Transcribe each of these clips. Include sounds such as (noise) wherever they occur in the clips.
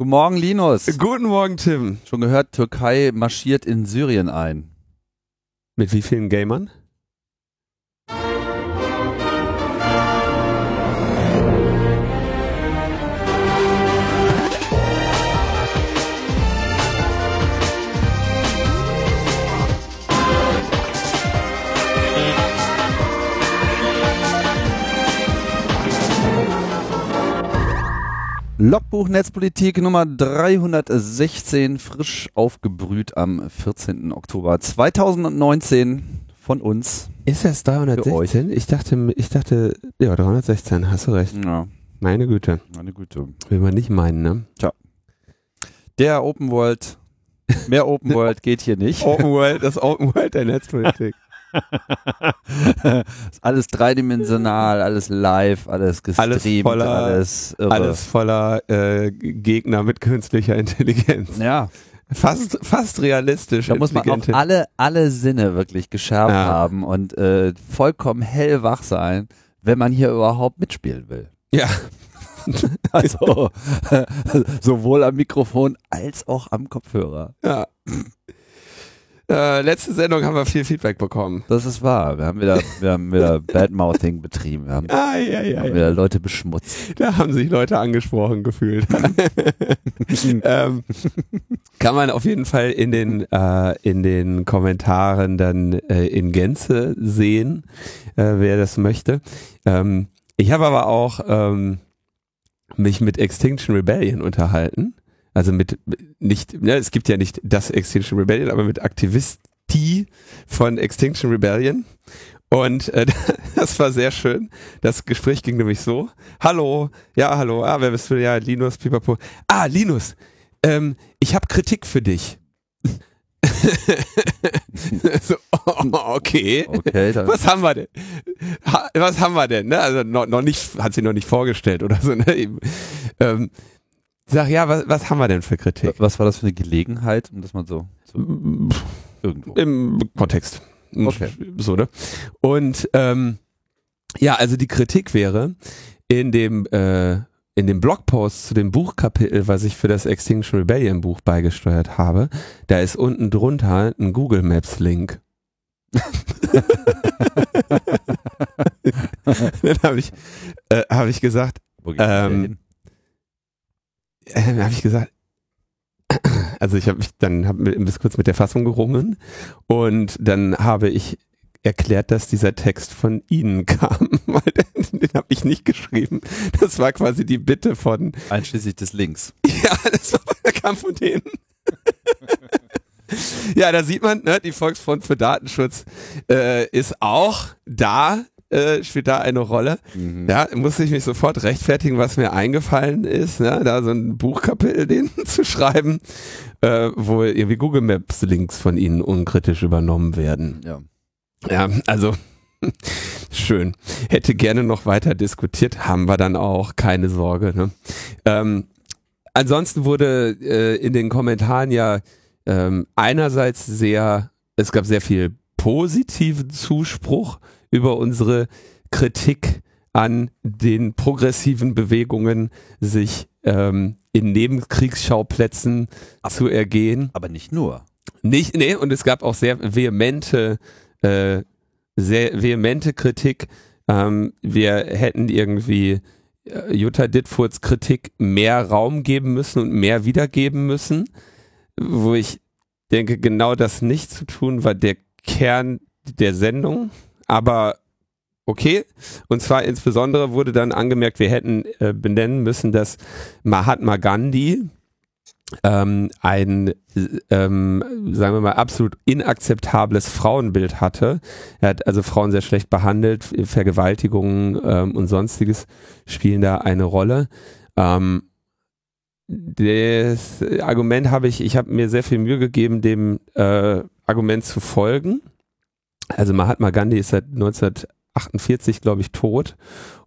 Guten Morgen, Linus. Guten Morgen, Tim. Schon gehört, Türkei marschiert in Syrien ein. Mit wie vielen Gamern? Logbuch Netzpolitik Nummer 316, frisch aufgebrüht am 14. Oktober 2019 von uns. Ist das 316? Ich dachte, ich dachte, ja, 316, hast du recht. Ja, Meine Güte. meine Güte. Will man nicht meinen, ne? Der Open World, mehr Open World geht hier nicht. (laughs) Open World, das Open World der Netzpolitik. Ist (laughs) alles dreidimensional, alles live, alles gestreamt, Alles voller- alles. Alles voller äh, Gegner mit künstlicher Intelligenz. Ja, Fast, fast realistisch. da muss man auch alle, alle Sinne wirklich geschärft Ja. haben und äh, vollkommen hellwach sein, wenn man hier überhaupt mitspielen will. Ja. (laughs) Also (laughs) sowohl am Mikrofon als auch am Kopfhörer. ja. Äh, letzte Sendung haben wir viel Feedback bekommen. Das ist wahr. Wir haben wieder, wir haben wieder (laughs) Badmouthing betrieben. Wir haben, Ah, ja, ja, haben wieder Leute beschmutzt. Da haben sich Leute angesprochen gefühlt. (laughs) ähm, kann man auf jeden Fall in den, äh, in den Kommentaren dann äh, in Gänze sehen, äh, wer das möchte. Ähm, ich habe aber auch ähm, mich mit Extinction Rebellion unterhalten. Also mit nicht, ne, es gibt ja nicht das Extinction Rebellion, aber mit Aktivisti von Extinction Rebellion. Und äh, (laughs) das war sehr schön. Das Gespräch ging nämlich so. Hallo, ja, hallo, ah, wer bist du? Ja, Linus, pipapo. Ah, Linus, ähm, ich habe Kritik für dich. (laughs) so, oh, (laughs) okay. Okay, Was haben wir denn? Ha, was haben wir denn? Ne? Also noch, noch nicht, hat sie noch nicht vorgestellt oder so. Ne? Ähm, sag ja, was, was haben wir denn für Kritik? was war das für eine Gelegenheit, um das mal so, so irgendwo. Im Kontext. Okay. So, ne? Und ähm, ja, also die Kritik wäre, in dem, äh, in dem Blogpost zu dem Buchkapitel, was ich für das Extinction Rebellion Buch beigesteuert habe, da ist unten drunter ein Google Maps Link. (laughs) (laughs) Dann habe ich, äh, hab ich gesagt, ähm? Äh, habe ich gesagt, (clears throat) also ich habe mich dann hab bis kurz mit der Fassung gerungen und dann habe ich erklärt, dass dieser Text von Ihnen (laughs) kam, weil den, den habe ich nicht geschrieben. Das war quasi die Bitte von, Einschließlich des Links. (laughs) ja, das war, der kam von denen. (laughs) ja, da sieht man, ne, die Volksfront für Datenschutz äh, ist auch da, äh, spielt da eine Rolle. Mhm. Ja, musste ich mich sofort rechtfertigen, was mir eingefallen ist, ne? da so ein Buchkapitel (laughs) denen zu schreiben, äh, wo irgendwie Google Maps Links von ihnen unkritisch übernommen werden. Ja. Ja, also (laughs) schön. Hätte gerne noch weiter diskutiert, haben wir dann auch, keine Sorge. Ne? Ähm, ansonsten wurde äh, in den Kommentaren ja ähm, einerseits sehr, es gab sehr viel positiven Zuspruch über unsere Kritik an den progressiven Bewegungen, sich ähm, in Nebenkriegsschauplätzen zu ergehen. Aber nicht nur. Nicht, nee, und es gab auch sehr vehemente, äh, sehr vehemente Kritik. Ähm, wir hätten irgendwie äh, Jutta Dittfurts Kritik mehr Raum geben müssen und mehr wiedergeben müssen, wo ich denke, genau das nicht zu tun war der Kern der Sendung, aber okay. Und zwar insbesondere wurde dann angemerkt, wir hätten äh, benennen müssen, dass Mahatma Gandhi ähm, ein, ähm, sagen wir mal, absolut inakzeptables Frauenbild hatte. Er hat also Frauen sehr schlecht behandelt, Vergewaltigungen ähm, und sonstiges spielen da eine Rolle. Ähm, das Argument habe ich, ich habe mir sehr viel Mühe gegeben, dem äh, Argument zu folgen. Also Mahatma Gandhi ist seit 1948, glaube ich, tot.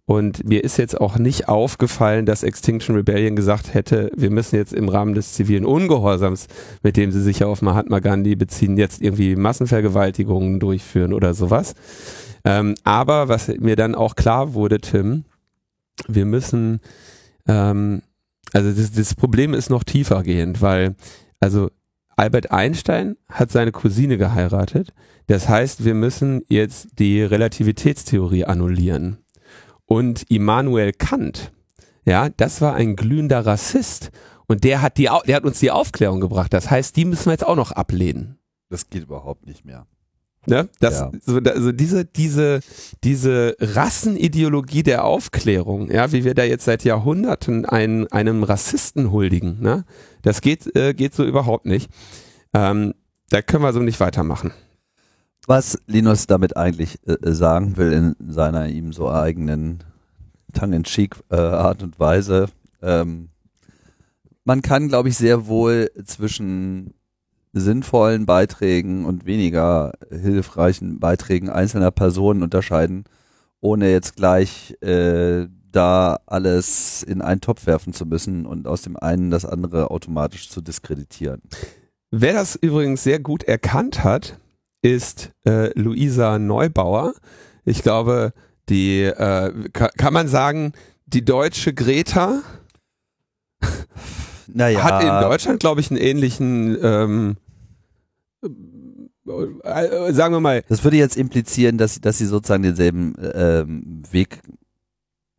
Und mir ist jetzt auch nicht aufgefallen, dass Extinction Rebellion gesagt hätte, wir müssen jetzt im Rahmen des zivilen Ungehorsams, mit dem sie sich ja auf Mahatma Gandhi beziehen, jetzt irgendwie Massenvergewaltigungen durchführen oder sowas. Ähm, aber was mir dann auch klar wurde, Tim, wir müssen ähm, Also das, das Problem ist noch tiefer gehend, weil also Albert Einstein hat seine Cousine geheiratet. Das heißt, wir müssen jetzt die Relativitätstheorie annullieren. Und Immanuel Kant, ja, das war ein glühender Rassist. Und der hat, die, der hat uns die Aufklärung gebracht. Das heißt, die müssen wir jetzt auch noch ablehnen. Das geht überhaupt nicht mehr. Ne? Das, Ja. so, also diese, diese, diese Rassenideologie der Aufklärung, ja, wie wir da jetzt seit Jahrhunderten einen, einem Rassisten huldigen, ne? das geht, äh, geht so überhaupt nicht. Ähm, da können wir so nicht weitermachen. Was Linus damit eigentlich äh, sagen will in seiner ihm so eigenen tongue-in-cheek äh, und Weise, ähm, man kann, glaube ich, sehr wohl zwischen sinnvollen Beiträgen und weniger hilfreichen Beiträgen einzelner Personen unterscheiden, ohne jetzt gleich äh, da alles in einen Topf werfen zu müssen und aus dem einen das andere automatisch zu diskreditieren. Wer das übrigens sehr gut erkannt hat, ist äh, Luisa Neubauer. Ich glaube, die äh, ka kann man sagen, die deutsche Greta Naja, hat in Deutschland, glaube ich, einen ähnlichen, ähm, äh, sagen wir mal, Das würde jetzt implizieren, dass, sie- dass sie sozusagen denselben ähm, Weg,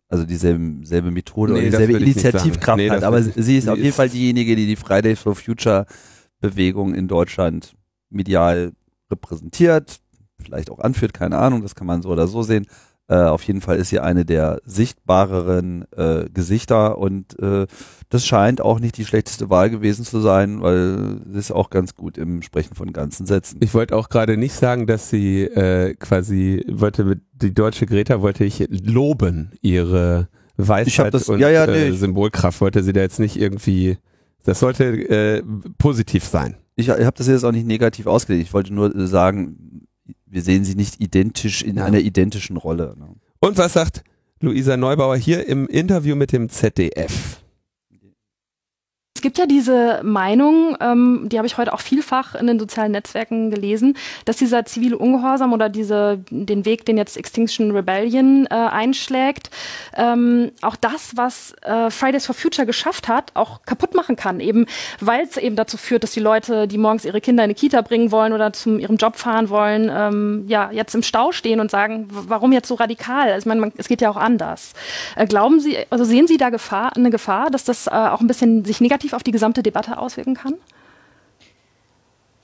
also dieselbe selbe Methode Nee, oder dieselbe Initiativkraft. Nee, hat. Aber sie ist auf jeden Fall diejenige, die die Fridays for Future Bewegung in Deutschland medial repräsentiert, vielleicht auch anführt, keine Ahnung, das kann man so oder so sehen. Äh, auf jeden Fall ist sie eine der sichtbareren äh, Gesichter und äh, das scheint auch nicht die schlechteste Wahl gewesen zu sein, weil sie ist auch ganz gut im Sprechen von ganzen Sätzen. ich wollte auch gerade nicht sagen, dass sie äh, quasi wollte mit die deutsche Greta wollte ich loben ihre Weisheit das- und ja, ja, nee, äh, Symbolkraft wollte sie da jetzt nicht irgendwie das sollte äh, positiv sein. ich habe das jetzt auch nicht negativ ausgelegt. Ich wollte nur äh, sagen, wir sehen sie nicht identisch in Ja. einer identischen Rolle. Ne? Und was sagt Luisa Neubauer hier im Interview mit dem ZDF? Es gibt ja diese Meinung, ähm, die habe ich heute auch vielfach in den sozialen Netzwerken gelesen, dass dieser zivile Ungehorsam oder diese, den Weg, den jetzt Extinction Rebellion äh, einschlägt, ähm, auch das, was äh, Fridays for Future geschafft hat, auch kaputt machen kann. Eben, weil es eben dazu führt, dass die Leute, die morgens ihre Kinder in die Kita bringen wollen oder zu ihrem Job fahren wollen, ähm, ja, jetzt im Stau stehen und sagen, warum jetzt so radikal? Also, ich meine, man, es geht ja auch anders. Äh, glauben Sie, also sehen Sie da Gefahr, eine Gefahr, dass das äh, auch ein bisschen sich negativ auf die gesamte Debatte auswirken kann?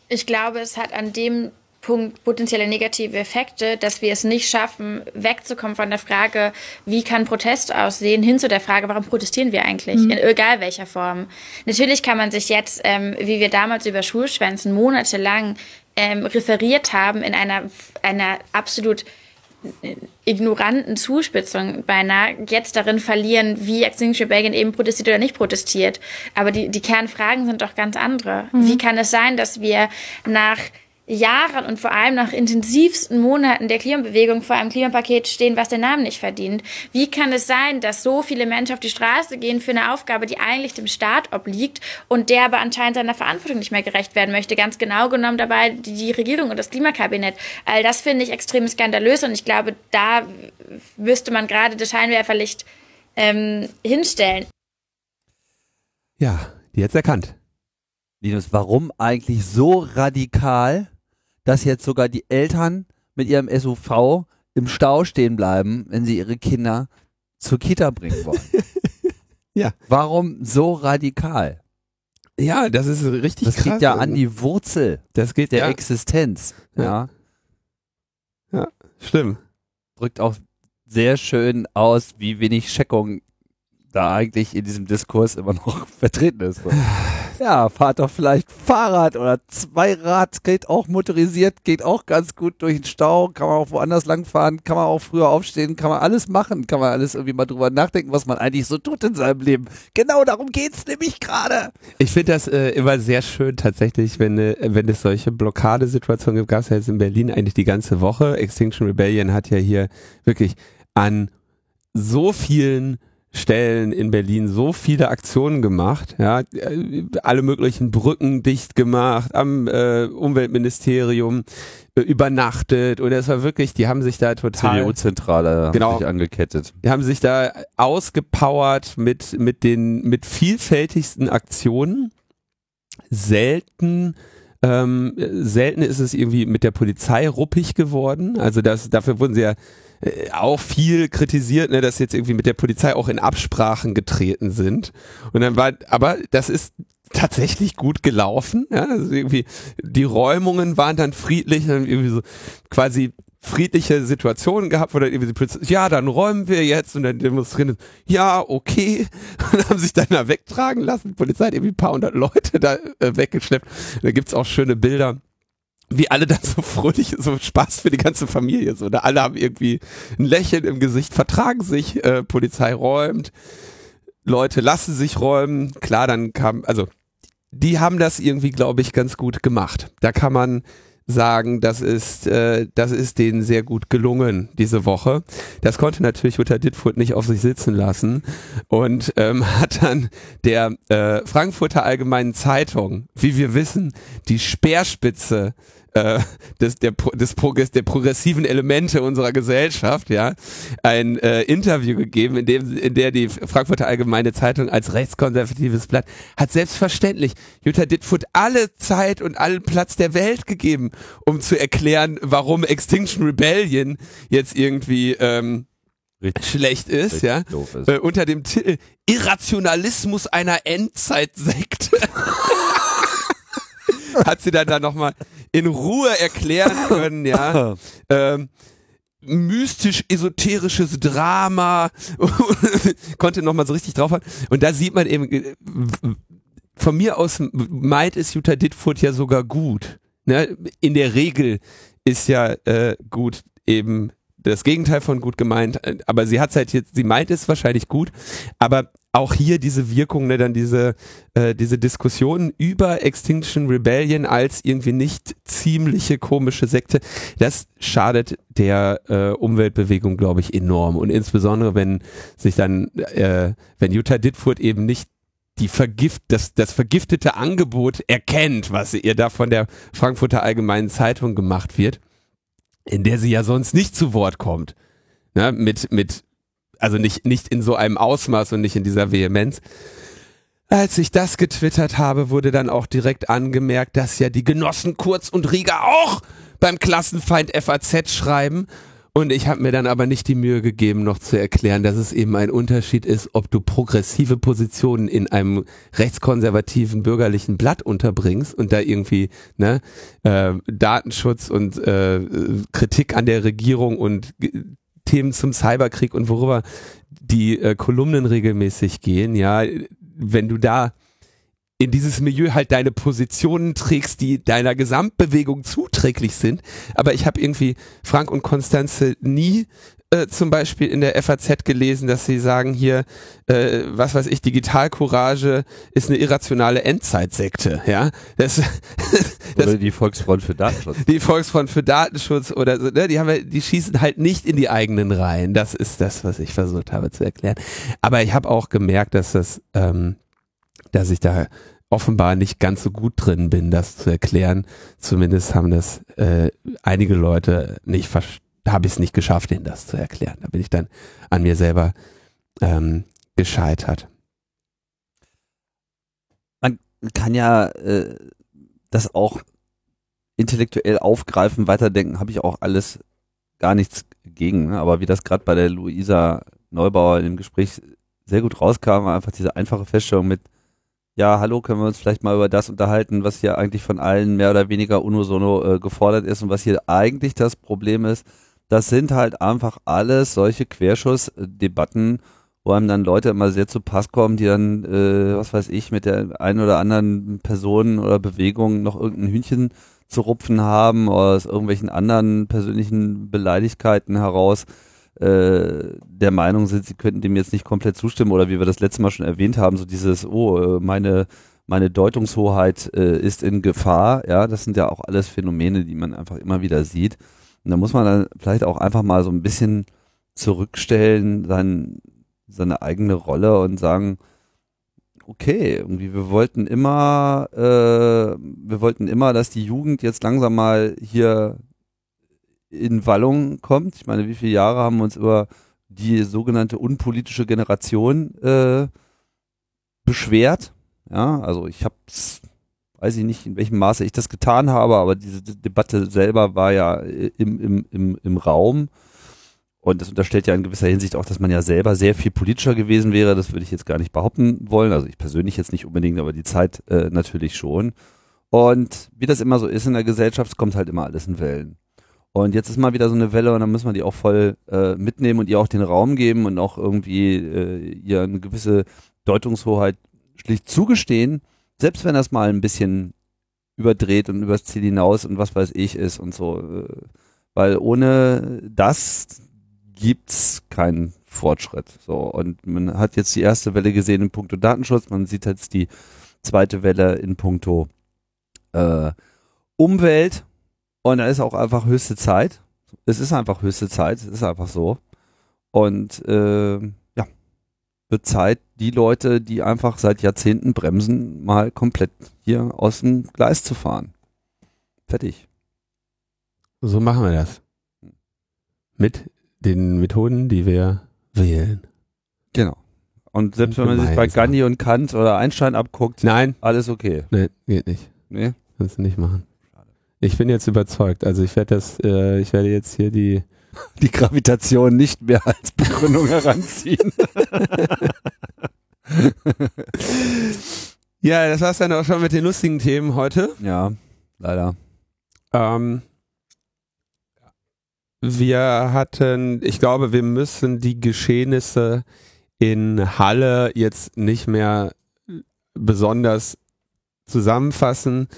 Ich glaube, es hat an dem Punkt potenzielle negative Effekte, dass wir es nicht schaffen, wegzukommen von der Frage, wie kann Protest aussehen, hin zu der Frage, warum protestieren wir eigentlich, in egal welcher Form. Natürlich kann man sich jetzt, ähm, wie wir damals über Schulschwänzen monatelang ähm, referiert haben, in einer, einer absolut ignoranten Zuspitzung beinahe jetzt darin verlieren, wie Extinction Rebellion eben protestiert oder nicht protestiert. Aber die, die Kernfragen sind doch ganz andere. Wie kann es sein, dass wir nach Jahren und vor allem nach intensivsten Monaten der Klimabewegung vor einem Klimapaket stehen, was den Namen nicht verdient. Wie kann es sein, dass so viele Menschen auf die Straße gehen für eine Aufgabe, die eigentlich dem Staat obliegt und der aber anscheinend seiner Verantwortung nicht mehr gerecht werden möchte? Ganz genau genommen dabei die, die Regierung und das Klimakabinett. All das finde ich extrem skandalös und ich glaube, da müsste man gerade das Scheinwerferlicht ähm, hinstellen. Ja, die jetzt erkannt. Linus, warum eigentlich so radikal, dass jetzt sogar die Eltern mit ihrem SUV im Stau stehen bleiben, wenn sie ihre Kinder zur Kita bringen wollen? (laughs) Ja. Warum so radikal? Ja, das ist richtig Das krass. geht ja an die Wurzel das geht der ja, Existenz. Ja. Ja. stimmt. Drückt auch sehr schön aus, wie wenig Checkung da eigentlich in diesem Diskurs immer noch (laughs) vertreten ist. So. (sighs) Ja, fahrt doch vielleicht Fahrrad oder Zweirad, geht auch motorisiert, geht auch ganz gut durch den Stau, kann man auch woanders langfahren, kann man auch früher aufstehen, kann man alles machen, kann man alles irgendwie mal drüber nachdenken, was man eigentlich so tut in seinem Leben. Genau darum geht's nämlich gerade. Ich finde das äh, immer sehr schön tatsächlich, wenn, äh, wenn es solche Blockadesituationen gibt. Gab es ja jetzt in Berlin eigentlich die ganze Woche. Extinction Rebellion hat ja hier wirklich an so vielen Stellen in Berlin so viele Aktionen gemacht, ja, alle möglichen Brücken dicht gemacht, am äh, Umweltministerium äh, übernachtet und es war wirklich, die haben sich da total CDU-Zentrale Genau. angekettet. die haben sich da ausgepowert mit, mit den, mit vielfältigsten Aktionen. Selten, ähm, selten ist es irgendwie mit der Polizei ruppig geworden. Also das, dafür wurden sie ja äh, auch viel kritisiert, ne, dass jetzt irgendwie mit der Polizei auch in Absprachen getreten sind. Und dann war, aber das ist tatsächlich gut gelaufen. Ja, also irgendwie die Räumungen waren dann friedlich, dann irgendwie so quasi friedliche Situationen gehabt, wo dann irgendwie die Polizei, ja, dann räumen wir jetzt und dann demonstrieren, ja, okay, (laughs) und haben sich dann da wegtragen lassen. Die Polizei hat irgendwie ein paar hundert Leute da äh, weggeschleppt. Da gibt's auch schöne Bilder, wie alle dann so fröhlich, so Spaß für die ganze Familie, so, da alle haben irgendwie ein Lächeln im Gesicht, vertragen sich, äh, Polizei räumt, Leute lassen sich räumen, klar, dann kam, also, die haben das irgendwie, glaube ich, ganz gut gemacht. Da kann man sagen, das ist, äh, das ist denen sehr gut gelungen diese Woche. Das konnte natürlich Jutta Dittfurt nicht auf sich sitzen lassen und ähm, (laughs) hat dann der äh, Frankfurter Allgemeinen Zeitung, wie wir wissen, die Speerspitze äh, des, der, des Progress, der progressiven Elemente unserer Gesellschaft, ja, ein äh, Interview gegeben, in dem, in der die Frankfurter Allgemeine Zeitung als rechtskonservatives Blatt hat selbstverständlich Jutta Dittfurt alle Zeit und allen Platz der Welt gegeben, um zu erklären, warum Extinction Rebellion jetzt irgendwie ähm, Richtig, schlecht ist, ja. ist. Äh, unter dem Titel Irrationalismus einer Endzeitsekte. (laughs) Hat sie dann da nochmal in Ruhe erklären können, ja. (laughs) Ähm, mystisch-esoterisches Drama (laughs) konnte nochmal so richtig drauf haben. Und da sieht man eben, äh, von mir aus meint es Jutta Dittfurt ja sogar gut. Ne? In der Regel ist ja äh, gut eben das Gegenteil von gut gemeint, äh, aber sie hat halt jetzt, sie meint es wahrscheinlich gut, aber auch hier diese Wirkung, ne, dann diese, äh, diese Diskussion über Extinction Rebellion als irgendwie nicht ziemliche komische Sekte, das schadet der äh, Umweltbewegung, glaube ich, enorm. Und insbesondere, wenn sich dann, äh, wenn Jutta Dittfurt eben nicht die vergift, das, das vergiftete Angebot erkennt, was ihr da von der Frankfurter Allgemeinen Zeitung gemacht wird, in der sie ja sonst nicht zu Wort kommt. Ne, mit, mit, also nicht, nicht in so einem Ausmaß und nicht in dieser Vehemenz. Als ich das getwittert habe, wurde dann auch direkt angemerkt, dass ja die Genossen Kurz und Rieger auch beim Klassenfeind FAZ schreiben. Und ich habe mir dann aber nicht die Mühe gegeben, noch zu erklären, dass es eben ein Unterschied ist, ob du progressive Positionen in einem rechtskonservativen bürgerlichen Blatt unterbringst und da irgendwie ne, äh, Datenschutz und äh, Kritik an der Regierung und Themen zum Cyberkrieg und worüber die äh, Kolumnen regelmäßig gehen, ja, wenn du da in dieses Milieu halt deine Positionen trägst, die deiner Gesamtbewegung zuträglich sind. Aber ich habe irgendwie Frank und Konstanze nie äh, zum Beispiel in der FAZ gelesen, dass sie sagen hier, äh, was weiß ich, Digitalcourage ist eine irrationale Endzeitsekte. Ja, das, (laughs) das Oder die Volksfront für Datenschutz. die Volksfront für Datenschutz oder so, ne, die haben ja, die schießen halt nicht in die eigenen Reihen. Das ist das, was ich versucht habe zu erklären. Aber ich habe auch gemerkt, dass das, ähm, dass ich da offenbar nicht ganz so gut drin bin, das zu erklären. Zumindest haben das äh, einige Leute nicht. Habe ich es nicht geschafft, ihnen das zu erklären. Da bin ich dann an mir selber ähm, gescheitert. kann ja äh, das auch intellektuell aufgreifen, weiterdenken, habe ich auch alles gar nichts gegen. Ne? Aber wie das gerade bei der Luisa Neubauer im Gespräch sehr gut rauskam, war einfach diese einfache Feststellung mit, ja, hallo, können wir uns vielleicht mal über das unterhalten, was hier eigentlich von allen mehr oder weniger unisono äh, gefordert ist und was hier eigentlich das Problem ist. Das sind halt einfach alles solche Querschussdebatten, wo einem dann Leute immer sehr zu Pass kommen, die dann, äh, was weiß ich, mit der einen oder anderen Person oder Bewegung noch irgendein Hühnchen zu rupfen haben oder aus irgendwelchen anderen persönlichen Beleidigkeiten heraus der Meinung sind, sie könnten dem jetzt nicht komplett zustimmen oder wie wir das letzte Mal schon erwähnt haben, so dieses, oh, äh, meine meine Deutungshoheit äh, ist in Gefahr, ja, das sind ja auch alles Phänomene, die man einfach immer wieder sieht. Und da muss man dann vielleicht auch einfach mal so ein bisschen zurückstellen, sein, seine eigene Rolle und sagen, okay, irgendwie, wir wollten immer, äh, wir wollten immer, dass die Jugend jetzt langsam mal hier in Wallung kommt. Ich meine, wie viele Jahre haben wir uns über die sogenannte unpolitische Generation äh, beschwert? Ja, also ich hab's, weiß ich nicht, in welchem Maße ich das getan habe, aber diese Debatte selber war ja im, im, im, im Raum. Und das unterstellt ja in gewisser Hinsicht auch, dass man ja selber sehr viel politischer gewesen wäre. Das würde ich jetzt gar nicht behaupten wollen. Also ich persönlich jetzt nicht unbedingt, aber die Zeit äh, natürlich schon. Und wie das immer so ist in der Gesellschaft, kommt halt immer alles in Wellen. Und jetzt ist mal wieder so eine Welle und dann müssen wir die auch voll äh, mitnehmen und ihr auch den Raum geben und auch irgendwie äh, ihr eine gewisse Deutungshoheit schlicht zugestehen, selbst wenn das mal ein bisschen überdreht und übers Ziel hinaus und was weiß ich ist und so. Äh, weil ohne das gibt's keinen Fortschritt. So und man hat jetzt die erste Welle gesehen in puncto Datenschutz, man sieht jetzt die zweite Welle in puncto äh, Umwelt und da ist auch einfach höchste Zeit. Es ist einfach höchste Zeit, es ist einfach so. Und äh, ja, wird Zeit, die Leute, die einfach seit Jahrzehnten bremsen, mal komplett hier aus dem Gleis zu fahren. Fertig. So machen wir das. Mit den Methoden, die wir wählen. Genau. Und selbst wenn man sich bei Gandhi und Kant oder Einstein abguckt, nein, alles okay. Nee, geht nicht. Nee. Kannst du nicht machen. Ich bin jetzt überzeugt. Also ich werde das, äh, ich werde jetzt hier die (laughs) die Gravitation nicht mehr als Begründung (laughs) heranziehen. ja, das war's dann auch schon mit den lustigen Themen heute. Ja, leider. Ähm, wir hatten, ich glaube, wir müssen die Geschehnisse in Halle jetzt nicht mehr besonders zusammenfassen.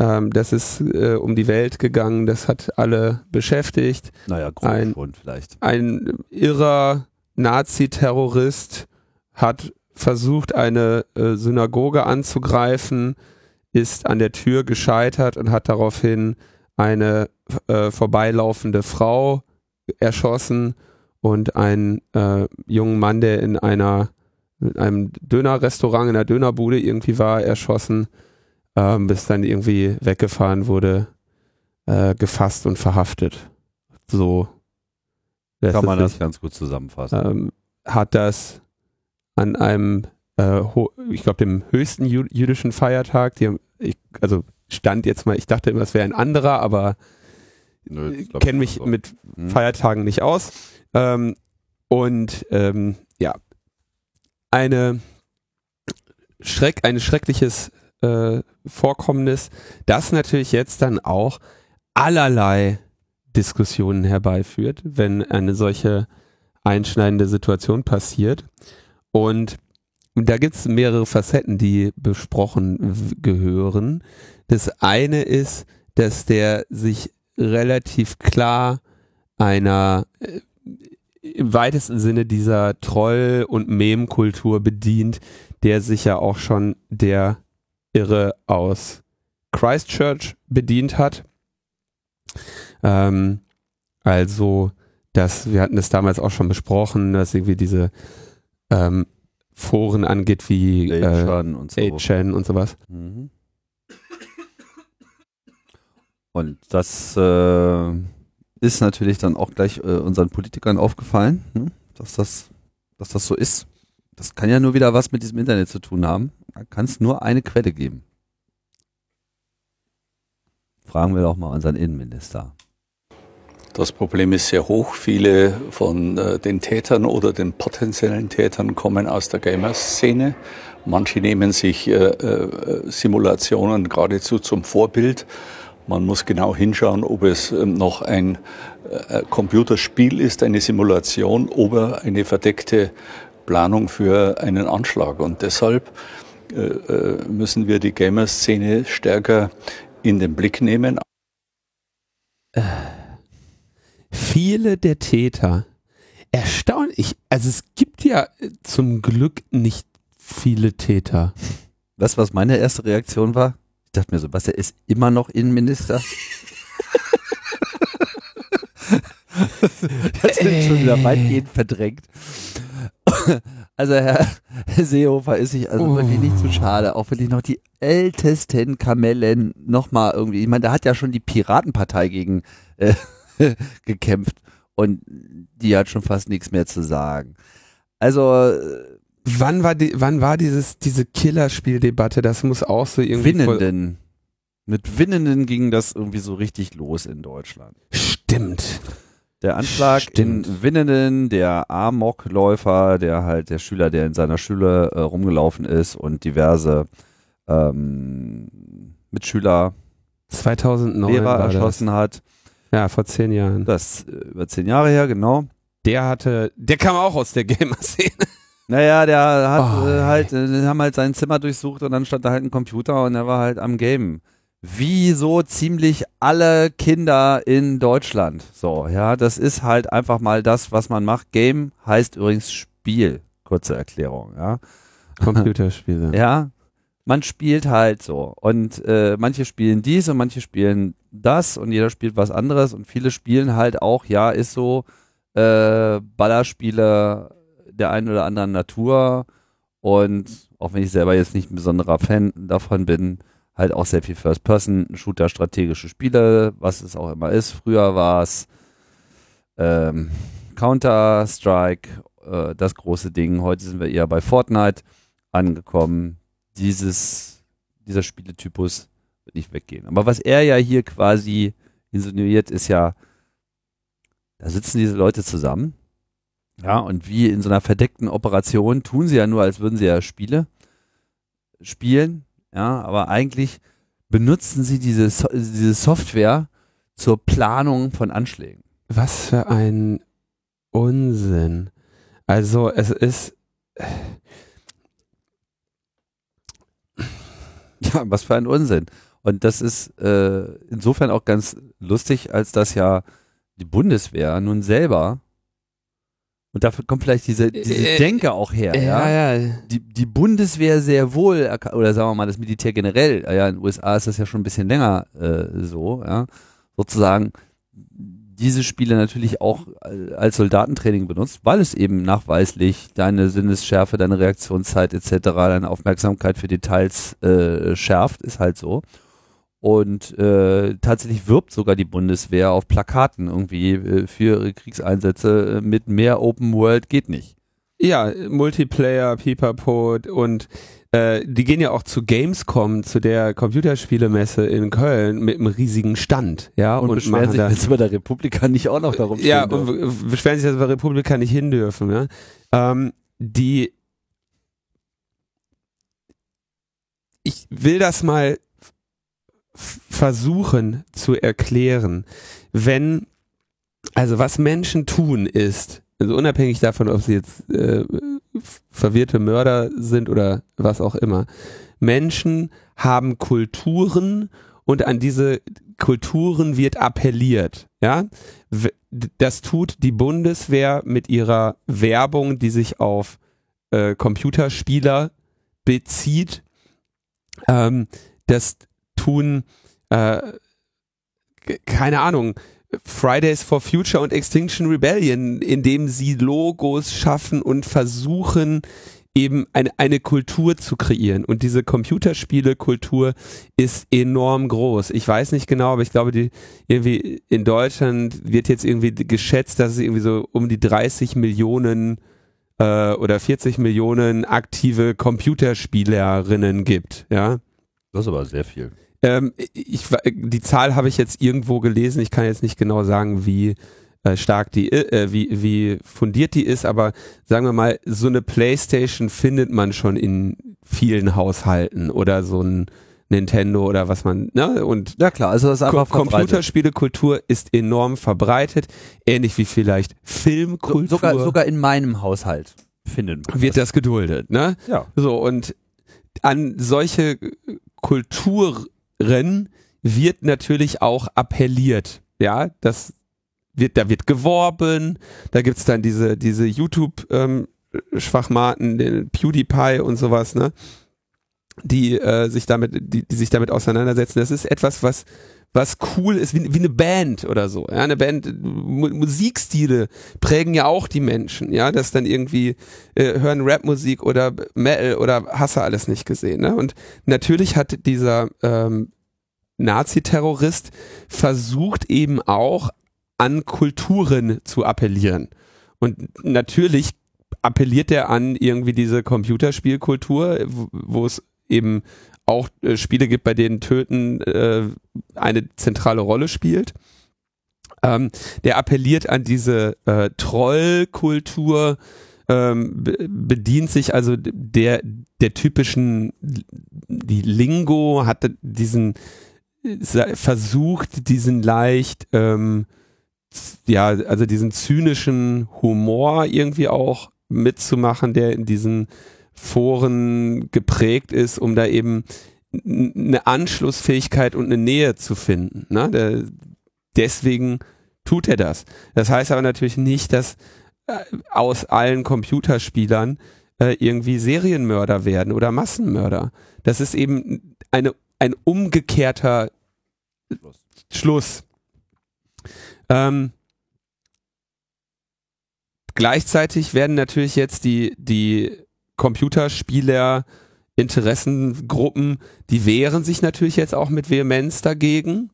Ähm, das ist äh, um die Welt gegangen, das hat alle beschäftigt. Naja, ein, schon vielleicht. Ein irrer Nazi-Terrorist hat versucht, eine äh, Synagoge anzugreifen, ist an der Tür gescheitert und hat daraufhin eine äh, vorbeilaufende Frau erschossen und einen äh, jungen Mann, der in einer in einem Dönerrestaurant, in einer Dönerbude irgendwie war, erschossen, ähm, bis dann irgendwie weggefahren wurde, äh, gefasst und verhaftet. So kann man das ganz gut zusammenfassen. Ähm, hat das an einem, äh, ich glaube, dem höchsten jü jüdischen Feiertag, die, ich, also stand jetzt mal, ich dachte immer, es wäre ein anderer, aber kenne mich so. mit hm. Feiertagen nicht aus. Ähm, und ähm, ja, eine Schreck, ein schreckliches äh, Vorkommnis, das natürlich jetzt dann auch allerlei Diskussionen herbeiführt, wenn eine solche einschneidende Situation passiert. Und da gibt es mehrere Facetten, die besprochen gehören. Das eine ist, dass der sich relativ klar einer äh, im weitesten Sinne dieser Troll- und Mem-Kultur bedient, der sich ja auch schon der Irre aus Christchurch bedient hat. Ähm, also, dass wir hatten das damals auch schon besprochen, dass irgendwie diese ähm, Foren angeht wie äh, und, so. und sowas. Mhm. Und das äh, ist natürlich dann auch gleich äh, unseren Politikern aufgefallen, hm? dass, das, dass das so ist. Das kann ja nur wieder was mit diesem Internet zu tun haben. Kann es nur eine Quelle geben. Fragen wir doch mal unseren Innenminister. Das Problem ist sehr hoch. Viele von äh, den Tätern oder den potenziellen Tätern kommen aus der Gamer-Szene. Manche nehmen sich äh, äh, Simulationen geradezu zum Vorbild. Man muss genau hinschauen, ob es ähm, noch ein äh, Computerspiel ist, eine Simulation oder eine verdeckte Planung für einen Anschlag. Und deshalb äh, äh, müssen wir die Gamer-Szene stärker in den Blick nehmen. Äh, viele der Täter, erstaunlich, also es gibt ja zum Glück nicht viele Täter. Weißt du, was meine erste Reaktion war? Ich dachte mir so, was, er ist immer noch Innenminister? (laughs) hatte äh. schon wieder weitgehend verdrängt. Also Herr (laughs) Seehofer ist sich also Oh. wirklich nicht zu schade, auch wirklich noch die ältesten Kamellen nochmal irgendwie. Ich meine, da hat ja schon die Piratenpartei gegen äh, (laughs) gekämpft und die hat schon fast nichts mehr zu sagen. Also äh, Wann war die, wann war dieses, diese Killerspieldebatte? Das muss auch so irgendwie. Winnenden. Mit Winnenden ging das irgendwie so richtig los in Deutschland. Stimmt. Der Anschlag Stimmt. in Winnenden, der Amokläufer, der halt der Schüler, der in seiner Schule äh, rumgelaufen ist und diverse ähm, Mitschüler, 2009 Lehrer erschossen hat. Das. Ja, vor zehn Jahren. Das äh, über zehn Jahre her, genau. Der hatte, der kam auch aus der Gamer-Szene. (laughs) Naja, der hat Oh, äh, halt, äh, die haben halt sein Zimmer durchsucht und dann stand da halt ein Computer und er war halt am Game. Wie so ziemlich alle Kinder in Deutschland. So, ja, das ist halt einfach mal das, was man macht. Game heißt übrigens Spiel. Kurze Erklärung, ja. Computerspiele. (laughs) Ja, man spielt halt so. Und äh, manche spielen dies und manche spielen das und jeder spielt was anderes und viele spielen halt auch, ja, ist so äh, Ballerspiele der einen oder anderen Natur und auch wenn ich selber jetzt nicht ein besonderer Fan davon bin, halt auch sehr viel First-Person-Shooter, strategische Spiele, was es auch immer ist. Früher war es ähm, Counter-Strike, äh, das große Ding. Heute sind wir eher bei Fortnite angekommen. Dieses, dieser Spieletypus wird nicht weggehen. Aber was er ja hier quasi insinuiert, ist ja, da sitzen diese Leute zusammen. Ja, und wie in so einer verdeckten Operation tun sie ja nur, als würden sie ja Spiele spielen. Ja, aber eigentlich benutzen sie diese, so diese Software zur Planung von Anschlägen. Was für ein Unsinn. Also es ist, Ja, was für ein Unsinn. Und das ist äh, insofern auch ganz lustig, als dass ja die Bundeswehr nun selber, und dafür kommt vielleicht diese, diese Äh, Denke auch her, ja, ja. Die, die Bundeswehr sehr wohl, oder sagen wir mal das Militär generell, ja, in den USA ist das ja schon ein bisschen länger äh, so, ja, sozusagen diese Spiele natürlich auch äh, als Soldatentraining benutzt, weil es eben nachweislich deine Sinnesschärfe, deine Reaktionszeit etc., deine Aufmerksamkeit für Details äh, schärft, ist halt so. Und äh, tatsächlich wirbt sogar die Bundeswehr auf Plakaten irgendwie äh, für ihre Kriegseinsätze äh, mit mehr Open World geht nicht. Ja, Multiplayer, Pipapo und äh, die gehen ja auch zu Gamescom, zu der Computerspielemesse in Köln mit einem riesigen Stand, ja, Und, und, beschweren sich da, jetzt bei der Republika nicht auch noch darum ja, dürfen. und w- beschweren sich, dass wir Republika nicht hin dürfen, ja. Ähm, die ich will das mal versuchen zu erklären. Wenn, also was Menschen tun ist, also unabhängig davon, ob sie jetzt äh, verwirrte Mörder sind oder was auch immer, Menschen haben Kulturen und an diese Kulturen wird appelliert. Ja, das tut die Bundeswehr mit ihrer Werbung, die sich auf äh, Computerspieler bezieht. Ähm, das tun, äh, keine Ahnung, Fridays for Future und Extinction Rebellion, indem sie Logos schaffen und versuchen, eben eine, eine Kultur zu kreieren. Und diese Computerspiele-Kultur ist enorm groß. Ich weiß nicht genau, aber ich glaube, die irgendwie in Deutschland wird jetzt irgendwie geschätzt, dass es irgendwie so um die 30 Millionen äh, oder 40 Millionen aktive Computerspielerinnen gibt. Ja. Das ist aber sehr viel. Ähm, ich, die Zahl habe ich jetzt irgendwo gelesen. Ich kann jetzt nicht genau sagen, wie äh, stark die, äh, wie, wie fundiert die ist, aber sagen wir mal, so eine Playstation findet man schon in vielen Haushalten oder so ein Nintendo oder was man, ne? Und Ja klar, also das ist einfach. Computerspielekultur ist enorm verbreitet, ähnlich wie vielleicht So, Filmkultur. sogar, sogar in meinem Haushalt finden wir wird das geduldet, ne? Ja. So, und an solche Kulturen wird natürlich auch appelliert. Ja, das wird, da wird geworben, da gibt's dann diese, diese YouTube-Schwachmaten, den PewDiePie und sowas, ne? die äh, sich damit, die, die sich damit auseinandersetzen. Das ist etwas, was was cool ist, wie, wie eine Band oder so. Ja, eine Band, Musikstile prägen ja auch die Menschen, ja, das dann irgendwie äh, hören Rapmusik oder Metal oder hasse alles nicht gesehen. Ne? Und natürlich hat dieser ähm, Nazi-Terrorist versucht eben auch an Kulturen zu appellieren. Und natürlich appelliert er an irgendwie diese Computerspielkultur, wo es eben auch äh, Spiele gibt, bei denen Töten äh, eine zentrale Rolle spielt. Ähm, der appelliert an diese äh, Trollkultur, ähm, bedient sich also der, der typischen, die Lingo, hat diesen, versucht diesen leicht, ähm, ja, also diesen zynischen Humor irgendwie auch mitzumachen, der in diesen Foren geprägt ist, um da eben eine Anschlussfähigkeit und eine Nähe zu finden. Ne? Der, deswegen tut er das. Das heißt aber natürlich nicht, dass äh, aus allen Computerspielern äh, irgendwie Serienmörder werden oder Massenmörder. Das ist eben eine, ein umgekehrter Schluss. Schluss. Ähm, gleichzeitig werden natürlich jetzt die, die Computerspieler, Interessengruppen, die wehren sich natürlich jetzt auch mit Vehemenz dagegen.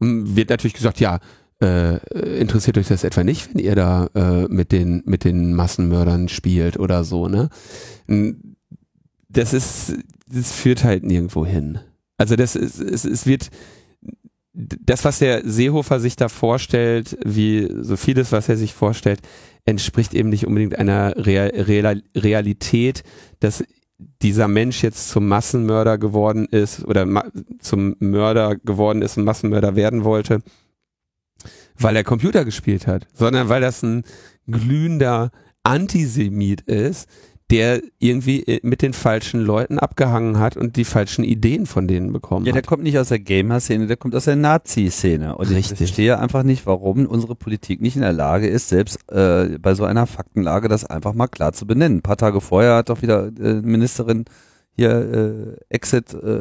Wird natürlich gesagt, ja, äh, interessiert euch das etwa nicht, wenn ihr da äh, mit den mit den Massenmördern spielt oder so, ne? Das ist, das führt halt nirgendwo hin. Also das ist, es, es wird das, was der Seehofer sich da vorstellt, wie so vieles, was er sich vorstellt, entspricht eben nicht unbedingt einer Real Real Realität, dass dieser Mensch jetzt zum Massenmörder geworden ist oder zum Mörder geworden ist und Massenmörder werden wollte, weil er Computer gespielt hat, sondern weil das ein glühender Antisemit ist, der irgendwie äh, mit den falschen Leuten abgehangen hat und die falschen Ideen von denen bekommen ja, hat. Ja, der kommt nicht aus der Gamer-Szene, der kommt aus der Nazi-Szene. Und Richtig. ich verstehe einfach nicht, warum unsere Politik nicht in der Lage ist, selbst äh, bei so einer Faktenlage das einfach mal klar zu benennen. Ein paar Tage vorher hat doch wieder äh, Ministerin hier äh, Exit äh,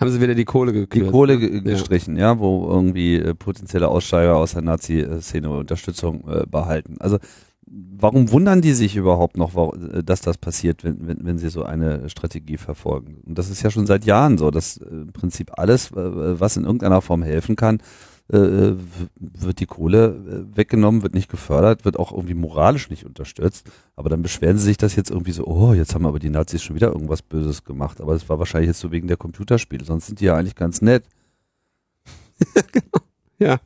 haben sie wieder die Kohle gekürzt. Die Kohle ne? gestrichen, ja. ja, wo irgendwie äh, potenzielle Aussteiger aus der Nazi-Szene Unterstützung äh, behalten. Also warum wundern die sich überhaupt noch, dass das passiert, wenn, wenn, wenn sie so eine Strategie verfolgen? Und das ist ja schon seit Jahren so, dass äh, im Prinzip alles, äh, was in irgendeiner Form helfen kann, äh, wird die Kohle weggenommen, wird nicht gefördert, wird auch irgendwie moralisch nicht unterstützt. Aber dann beschweren sie sich das jetzt irgendwie so, oh, jetzt haben aber die Nazis schon wieder irgendwas Böses gemacht. Aber das war wahrscheinlich jetzt so wegen der Computerspiele, sonst sind die ja eigentlich ganz nett. (laughs) genau. Ja.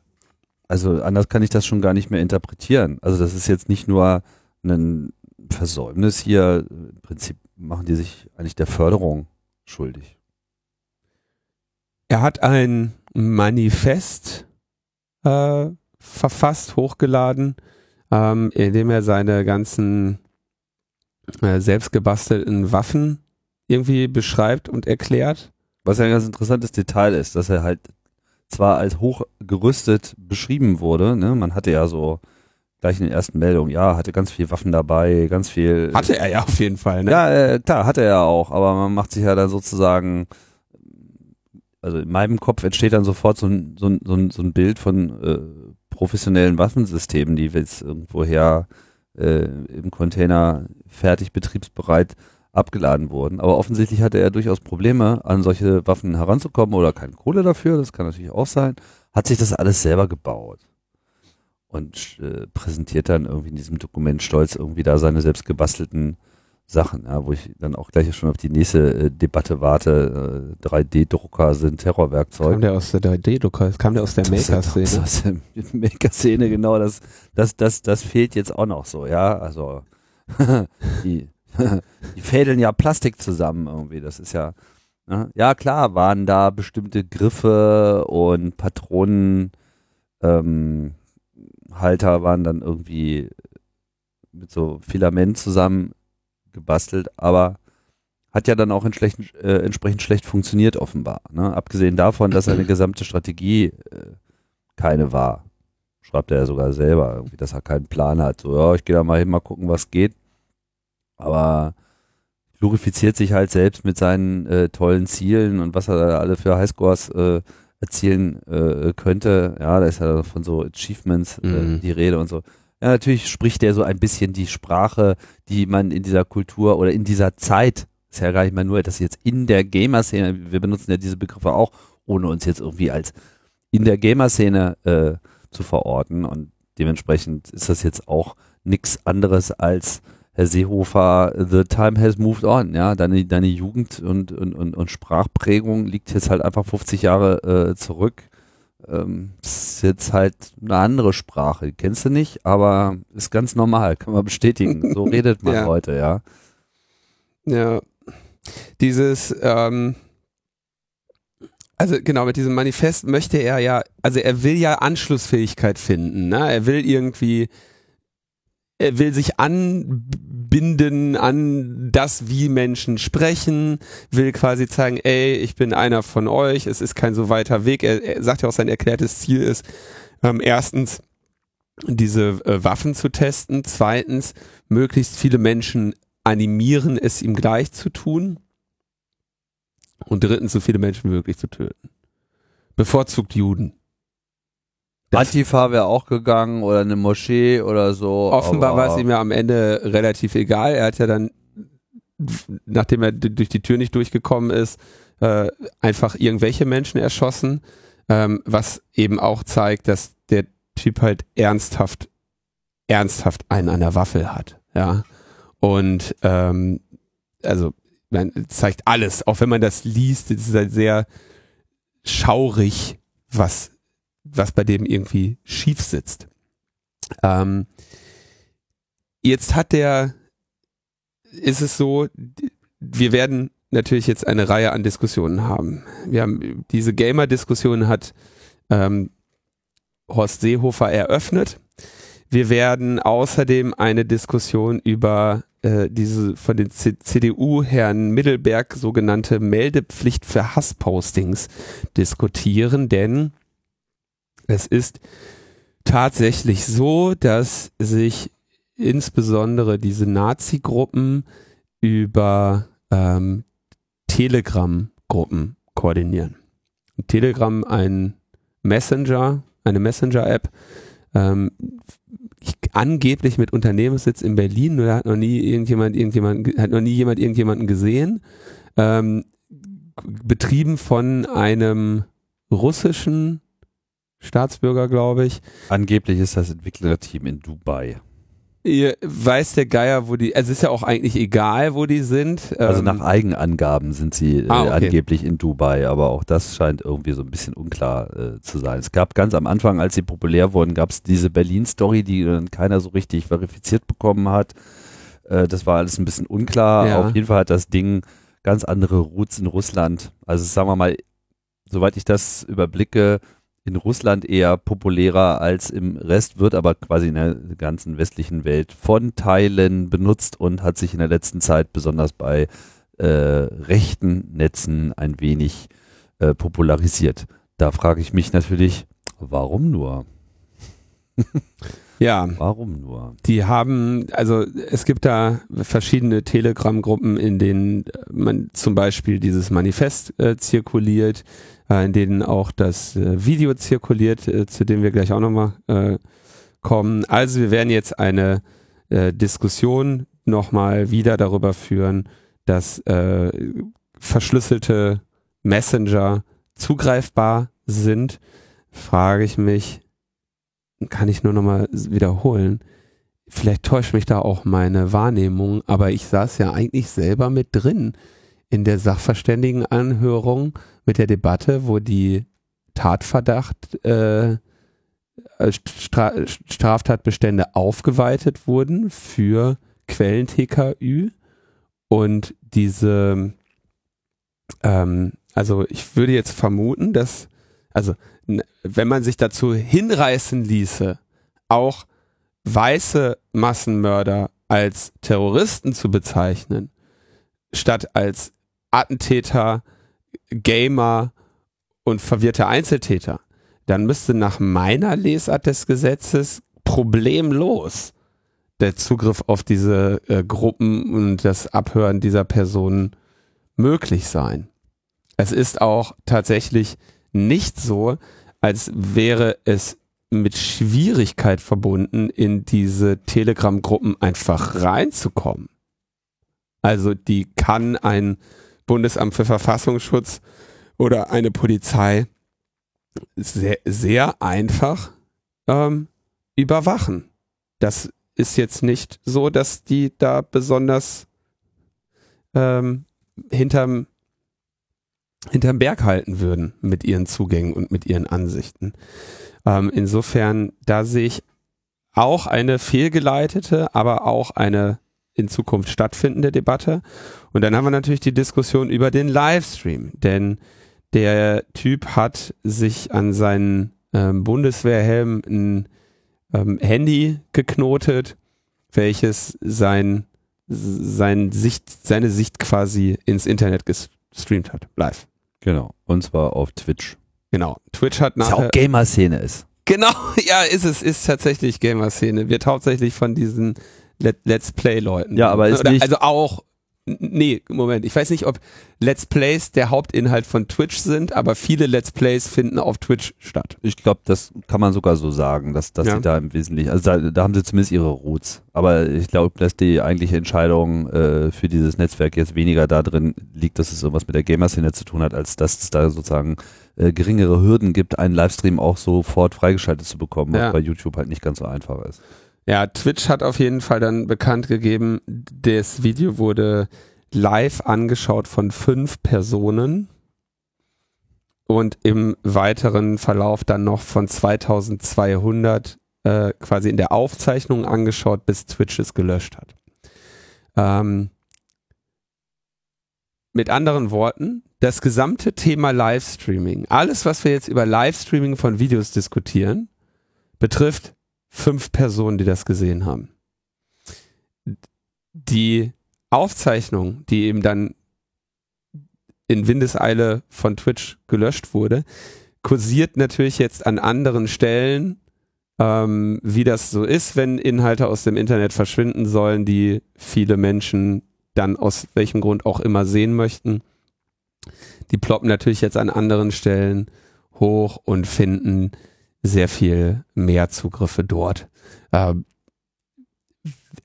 Also anders kann ich das schon gar nicht mehr interpretieren. Also das ist jetzt nicht nur ein Versäumnis hier. Im Prinzip machen die sich eigentlich der Förderung schuldig. Er hat ein Manifest äh, verfasst, hochgeladen, ähm, in dem er seine ganzen äh, selbstgebastelten Waffen irgendwie beschreibt und erklärt. Was ja ein ganz interessantes Detail ist, dass er halt zwar als hochgerüstet beschrieben wurde, ne? man hatte ja so gleich in den ersten Meldungen, ja, hatte ganz viel Waffen dabei, ganz viel. Hatte er ja auf jeden Fall, ne? Ja, äh, klar, hatte er auch, aber man macht sich ja dann sozusagen, also in meinem Kopf entsteht dann sofort so ein, so ein, so ein, so ein Bild von äh, professionellen Waffensystemen, die jetzt irgendwoher äh, im Container fertig betriebsbereit abgeladen wurden. Aber offensichtlich hatte er durchaus Probleme, an solche Waffen heranzukommen oder keine Kohle dafür, das kann natürlich auch sein. Hat sich das alles selber gebaut und äh, präsentiert dann irgendwie in diesem Dokument stolz irgendwie da seine selbst gebastelten Sachen, ja, wo ich dann auch gleich schon auf die nächste äh, Debatte warte. Äh, 3D-Drucker sind Terrorwerkzeug. Kam der aus der 3D-Drucker? Kam der aus der Maker-Szene? Aus der (laughs) Maker-Szene, genau. Das, das, das, das fehlt jetzt auch noch so, ja. Also (laughs) die die fädeln ja Plastik zusammen irgendwie. Das ist ja, ne? ja klar, waren da bestimmte Griffe und Patronenhalter ähm, waren dann irgendwie mit so Filament zusammen gebastelt, aber hat ja dann auch schlecht, äh, entsprechend schlecht funktioniert offenbar. Ne? Abgesehen davon, dass seine gesamte Strategie äh, keine war. Schreibt er ja sogar selber, dass er keinen Plan hat. So, ja, ich gehe da mal hin, mal gucken, was geht. Aber glorifiziert sich halt selbst mit seinen äh, tollen Zielen und was er da alle für Highscores äh, erzielen äh, könnte. Ja, da ist ja von so Achievements äh, Mhm. die Rede und so. Ja, natürlich spricht der so ein bisschen die Sprache, die man in dieser Kultur oder in dieser Zeit, ist ja gar nicht mal nur, dass jetzt in der Gamer-Szene, wir benutzen ja diese Begriffe auch, ohne uns jetzt irgendwie als in der Gamer-Szene äh, zu verorten und dementsprechend ist das jetzt auch nichts anderes als Herr Seehofer, the time has moved on, ja, deine, deine Jugend und, und, und, und Sprachprägung liegt jetzt halt einfach 50 Jahre äh, zurück. Ähm, ist jetzt halt eine andere Sprache, kennst du nicht, aber ist ganz normal, kann man bestätigen. So (laughs) redet man Ja. heute, ja. Ja. Dieses, ähm, also genau, mit diesem Manifest möchte er ja, also er will ja Anschlussfähigkeit finden, ne? Er will irgendwie, er will sich anbinden an das, wie Menschen sprechen, will quasi zeigen, ey, ich bin einer von euch, es ist kein so weiter Weg. Er, er sagt ja auch, sein erklärtes Ziel ist, ähm, erstens, diese äh, Waffen zu testen, zweitens, möglichst viele Menschen animieren, es ihm gleich zu tun. Und drittens, so viele Menschen wie möglich zu töten. Bevorzugt Juden. Antifa wäre auch gegangen oder eine Moschee oder so. Offenbar war es ihm ja am Ende relativ egal. Er hat ja dann, nachdem er durch die Tür nicht durchgekommen ist, äh, einfach irgendwelche Menschen erschossen, ähm, was eben auch zeigt, dass der Typ halt ernsthaft, ernsthaft einen an der Waffel hat. Ja. Und ähm, also man zeigt alles, auch wenn man das liest, es ist halt sehr schaurig, was, was bei dem irgendwie schief sitzt. Ähm, jetzt hat der, ist es so, wir werden natürlich jetzt eine Reihe an Diskussionen haben. Wir haben diese Gamer-Diskussion hat ähm, Horst Seehofer eröffnet. Wir werden außerdem eine Diskussion über äh, diese von den C CDU Herrn Mittelberg sogenannte Meldepflicht für Hasspostings diskutieren, denn es ist tatsächlich so, dass sich insbesondere diese Nazi-Gruppen über ähm, Telegram-Gruppen koordinieren. Telegram ein Messenger, eine Messenger-App, ähm, ich, angeblich mit Unternehmenssitz in Berlin, nur da hat noch nie irgendjemand, irgendjemand, hat noch nie jemand irgendjemanden gesehen, ähm, betrieben von einem russischen Staatsbürger, glaube ich. Angeblich ist das Entwicklerteam in Dubai. Ihr weiß der Geier, wo die, also es ist ja auch eigentlich egal, wo die sind. Also Ähm, nach Eigenangaben sind sie äh, Ah, okay. angeblich in Dubai, aber auch das scheint irgendwie so ein bisschen unklar äh, zu sein. Es gab ganz am Anfang, als sie populär wurden, gab es diese Berlin-Story, die dann keiner so richtig verifiziert bekommen hat. Äh, das war alles ein bisschen unklar. Ja. Auf jeden Fall hat das Ding ganz andere Roots in Russland. Also sagen wir mal, soweit ich das überblicke, in Russland eher populärer als im Rest, wird aber quasi in der ganzen westlichen Welt von Teilen benutzt und hat sich in der letzten Zeit besonders bei äh, rechten Netzen ein wenig äh, popularisiert. Da frage ich mich natürlich, warum nur? ja, Warum nur? die haben, also es gibt da verschiedene Telegram-Gruppen, in denen man zum Beispiel dieses Manifest äh, zirkuliert, in denen auch das äh, Video zirkuliert, äh, zu dem wir gleich auch nochmal äh, kommen. Also wir werden jetzt eine äh, Diskussion nochmal wieder darüber führen, dass äh, verschlüsselte Messenger zugreifbar sind. Frage ich mich, kann ich nur nochmal wiederholen. Vielleicht täuscht mich da auch meine Wahrnehmung, aber ich saß ja eigentlich selber mit drin in der Sachverständigenanhörung mit der Debatte, wo die Tatverdacht, äh, Stra Straftatbestände aufgeweitet wurden für Quellen-TKÜ und diese, ähm, also ich würde jetzt vermuten, dass, also wenn man sich dazu hinreißen ließe, auch weiße Massenmörder als Terroristen zu bezeichnen, statt als Attentäter, Gamer und verwirrte Einzeltäter, dann müsste nach meiner Lesart des Gesetzes problemlos der Zugriff auf diese äh, Gruppen und das Abhören dieser Personen möglich sein. Es ist auch tatsächlich nicht so, als wäre es mit Schwierigkeit verbunden, in diese Telegram-Gruppen einfach reinzukommen. Also die kann ein Bundesamt für Verfassungsschutz oder eine Polizei sehr, sehr einfach ähm, überwachen. Das ist jetzt nicht so, dass die da besonders ähm, hinterm, hinterm Berg halten würden mit ihren Zugängen und mit ihren Ansichten. Ähm, insofern, da sehe ich auch eine fehlgeleitete, aber auch eine in Zukunft stattfindende Debatte. Und dann haben wir natürlich die Diskussion über den Livestream, denn der Typ hat sich an seinen ähm, Bundeswehrhelm ein ähm, Handy geknotet, welches sein, sein Sicht, seine Sicht quasi ins Internet gestreamt hat, live. Genau. Und zwar auf Twitch. Genau. Twitch hat nachher. Was auch Gamer-Szene ist. Genau, (laughs) ja, ist es, ist tatsächlich Gamer-Szene. Wird hauptsächlich von diesen Let Let's Play-Leuten. Ja, aber ist Oder, nicht. Also auch Nee, Moment. Ich weiß nicht, ob Let's Plays der Hauptinhalt von Twitch sind, aber viele Let's Plays finden auf Twitch statt. Ich glaube, das kann man sogar so sagen, dass, dass Ja. sie da im Wesentlichen, also da, da haben sie zumindest ihre Roots. Aber ich glaube, dass die eigentliche Entscheidung äh, für dieses Netzwerk jetzt weniger da drin liegt, dass es irgendwas mit der Gamer-Szene zu tun hat, als dass es da sozusagen äh, geringere Hürden gibt, einen Livestream auch sofort freigeschaltet zu bekommen, Ja. was bei YouTube halt nicht ganz so einfach ist. Ja, Twitch hat auf jeden Fall dann bekannt gegeben, das Video wurde live angeschaut von fünf Personen und im weiteren Verlauf dann noch von 2200 äh, quasi in der Aufzeichnung angeschaut, bis Twitch es gelöscht hat. Ähm, mit anderen Worten, das gesamte Thema Livestreaming, alles, was wir jetzt über Livestreaming von Videos diskutieren, betrifft fünf Personen, die das gesehen haben. Die Aufzeichnung, die eben dann in Windeseile von Twitch gelöscht wurde, kursiert natürlich jetzt an anderen Stellen, ähm, wie das so ist, wenn Inhalte aus dem Internet verschwinden sollen, die viele Menschen dann aus welchem Grund auch immer sehen möchten. Die ploppen natürlich jetzt an anderen Stellen hoch und finden sehr viel mehr Zugriffe dort. Ähm,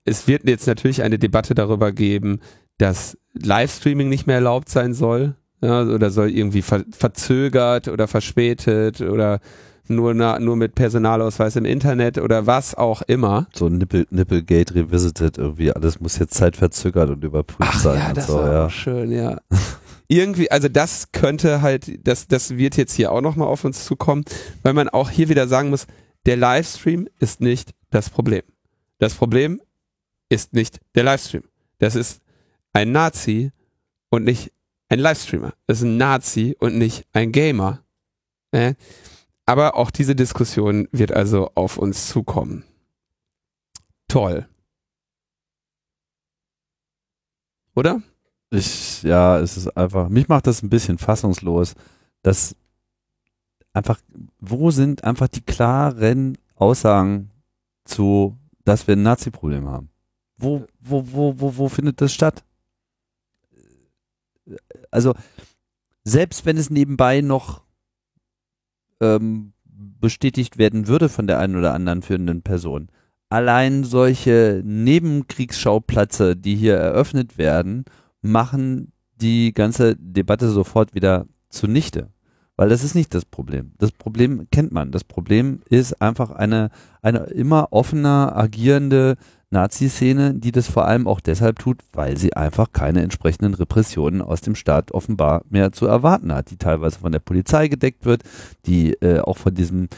es wird jetzt natürlich eine Debatte darüber geben, dass Livestreaming nicht mehr erlaubt sein soll ja, oder soll irgendwie ver verzögert oder verspätet oder nur, na, nur mit Personalausweis im Internet oder was auch immer. So Nippel, Nipplegate Revisited, irgendwie alles muss jetzt zeitverzögert und überprüft sein und so, war ja. schön, ja. (laughs) Irgendwie, also das könnte halt, das, das wird jetzt hier auch nochmal auf uns zukommen, weil man auch hier wieder sagen muss, der Livestream ist nicht das Problem. Das Problem ist nicht der Livestream. Das ist ein Nazi und nicht ein Livestreamer. Das ist ein Nazi und nicht ein Gamer. Äh? Aber auch diese Diskussion wird also auf uns zukommen. Toll. Oder? Ich, ja, es ist einfach, mich macht das ein bisschen fassungslos, dass einfach, wo sind einfach die klaren Aussagen zu, dass wir ein Nazi-Problem haben? Wo, wo, wo, wo, wo findet das statt? Also, selbst wenn es nebenbei noch ähm, bestätigt werden würde von der einen oder anderen führenden Person, allein solche Nebenkriegsschauplätze, die hier eröffnet werden, machen die ganze Debatte sofort wieder zunichte. Weil das ist nicht das Problem. Das Problem kennt man. Das Problem ist einfach eine, eine immer offener agierende Nazi-Szene, die das vor allem auch deshalb tut, weil sie einfach keine entsprechenden Repressionen aus dem Staat offenbar mehr zu erwarten hat, die teilweise von der Polizei gedeckt wird, die äh, auch von diesem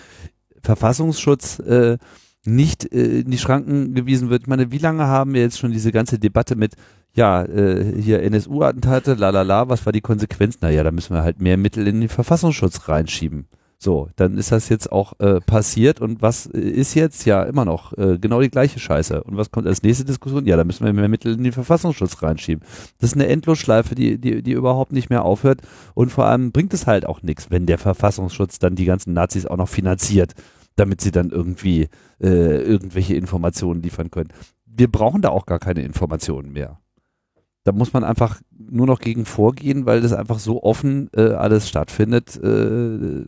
Verfassungsschutz äh, nicht äh, in die Schranken gewiesen wird. Ich meine, wie lange haben wir jetzt schon diese ganze Debatte mit, ja, äh, hier NSU-Attentate, lalala, was war die Konsequenz? Naja, da müssen wir halt mehr Mittel in den Verfassungsschutz reinschieben. So, dann ist das jetzt auch äh, passiert und was äh, ist jetzt? Ja, immer noch äh, genau die gleiche Scheiße. Und was kommt als nächste Diskussion? Ja, da müssen wir mehr Mittel in den Verfassungsschutz reinschieben. Das ist eine Endlosschleife, die, die, die überhaupt nicht mehr aufhört und vor allem bringt es halt auch nichts, wenn der Verfassungsschutz dann die ganzen Nazis auch noch finanziert, damit sie dann irgendwie äh, irgendwelche Informationen liefern können. wir brauchen da auch gar keine Informationen mehr. Da muss man einfach nur noch gegen vorgehen, weil das einfach so offen äh, alles stattfindet. Äh,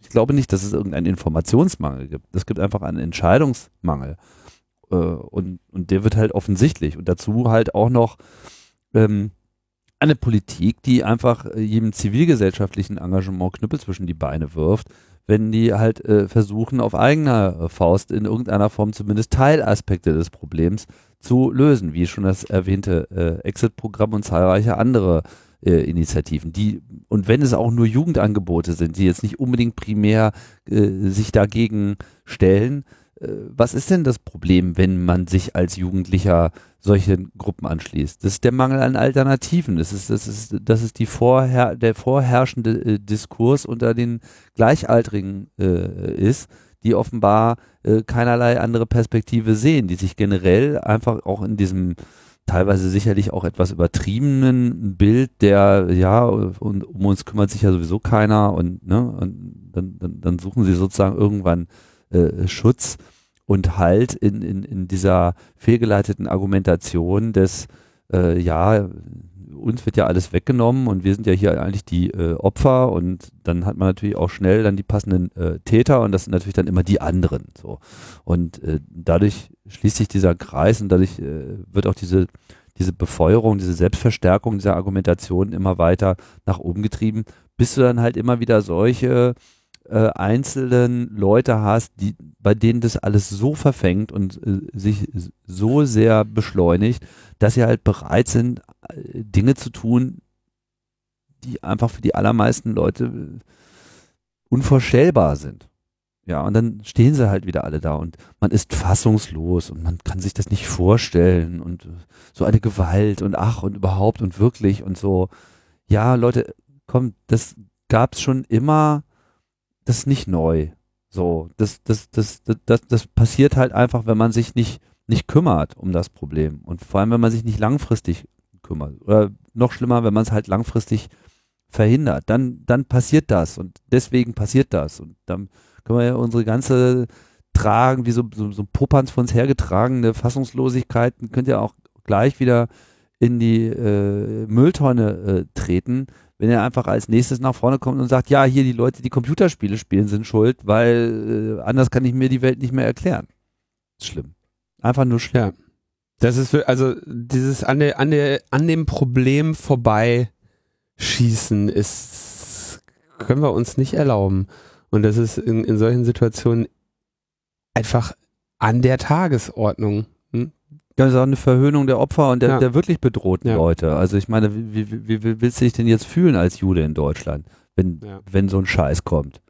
ich glaube nicht, dass es irgendeinen Informationsmangel gibt. Es gibt einfach einen Entscheidungsmangel. Äh, und, und der wird halt offensichtlich. Und dazu halt auch noch ähm, eine Politik, die einfach äh, jedem zivilgesellschaftlichen Engagement Knüppel zwischen die Beine wirft, wenn die halt äh, versuchen, auf eigener äh, Faust in irgendeiner Form zumindest Teilaspekte des Problems zu lösen, wie schon das erwähnte äh, Exit-Programm und zahlreiche andere äh, Initiativen, die, und wenn es auch nur Jugendangebote sind, die jetzt nicht unbedingt primär äh, sich dagegen stellen, was ist denn das Problem, wenn man sich als Jugendlicher solchen Gruppen anschließt? Das ist der Mangel an Alternativen. Das ist, das ist, das ist die vorher, der vorherrschende äh, Diskurs unter den Gleichaltrigen äh, ist, die offenbar äh, keinerlei andere Perspektive sehen, die sich generell einfach auch in diesem teilweise sicherlich auch etwas übertriebenen Bild der, ja, und um uns kümmert sich ja sowieso keiner und, ne, und dann, dann, dann suchen sie sozusagen irgendwann äh, Schutz und Halt in, in, in dieser fehlgeleiteten Argumentation des, äh, ja, uns wird ja alles weggenommen und wir sind ja hier eigentlich die äh, Opfer und dann hat man natürlich auch schnell dann die passenden äh, Täter und das sind natürlich dann immer die anderen so. Und äh, dadurch schließt sich dieser Kreis und dadurch äh, wird auch diese diese Befeuerung, diese Selbstverstärkung dieser Argumentation immer weiter nach oben getrieben, bis du dann halt immer wieder solche äh, einzelnen Leute hast, die, bei denen das alles so verfängt und äh, sich so sehr beschleunigt, dass sie halt bereit sind, äh, Dinge zu tun, die einfach für die allermeisten Leute äh, unvorstellbar sind. Ja, und dann stehen sie halt wieder alle da und man ist fassungslos und man kann sich das nicht vorstellen und so eine Gewalt und ach und überhaupt und wirklich und so. Ja, Leute, komm, das gab's schon immer das ist nicht neu. So, das, das, das, das, das, das passiert halt einfach, wenn man sich nicht, nicht kümmert um das Problem. Und vor allem, wenn man sich nicht langfristig kümmert. Oder noch schlimmer, wenn man es halt langfristig verhindert. Dann, dann passiert das. Und deswegen passiert das. Und dann können wir ja unsere ganze tragen, wie so, so, so Popanz von uns hergetragene Fassungslosigkeiten, könnt ihr auch gleich wieder in die äh, Mülltonne äh, treten, wenn er einfach als nächstes nach vorne kommt und sagt, ja, hier die Leute, die Computerspiele spielen, sind schuld, weil äh, anders kann ich mir die Welt nicht mehr erklären. Schlimm. Einfach nur schlimm. Ja. Das ist für, also dieses an der, an der, an dem Problem vorbei schießen ist, können wir uns nicht erlauben. Und das ist in, in solchen Situationen einfach an der Tagesordnung. Das ist auch eine Verhöhnung der Opfer und der, ja. der wirklich bedrohten ja. Leute. Also ich meine, wie, wie, wie, willst du dich denn jetzt fühlen als Jude in Deutschland, wenn, ja. wenn so ein Scheiß kommt?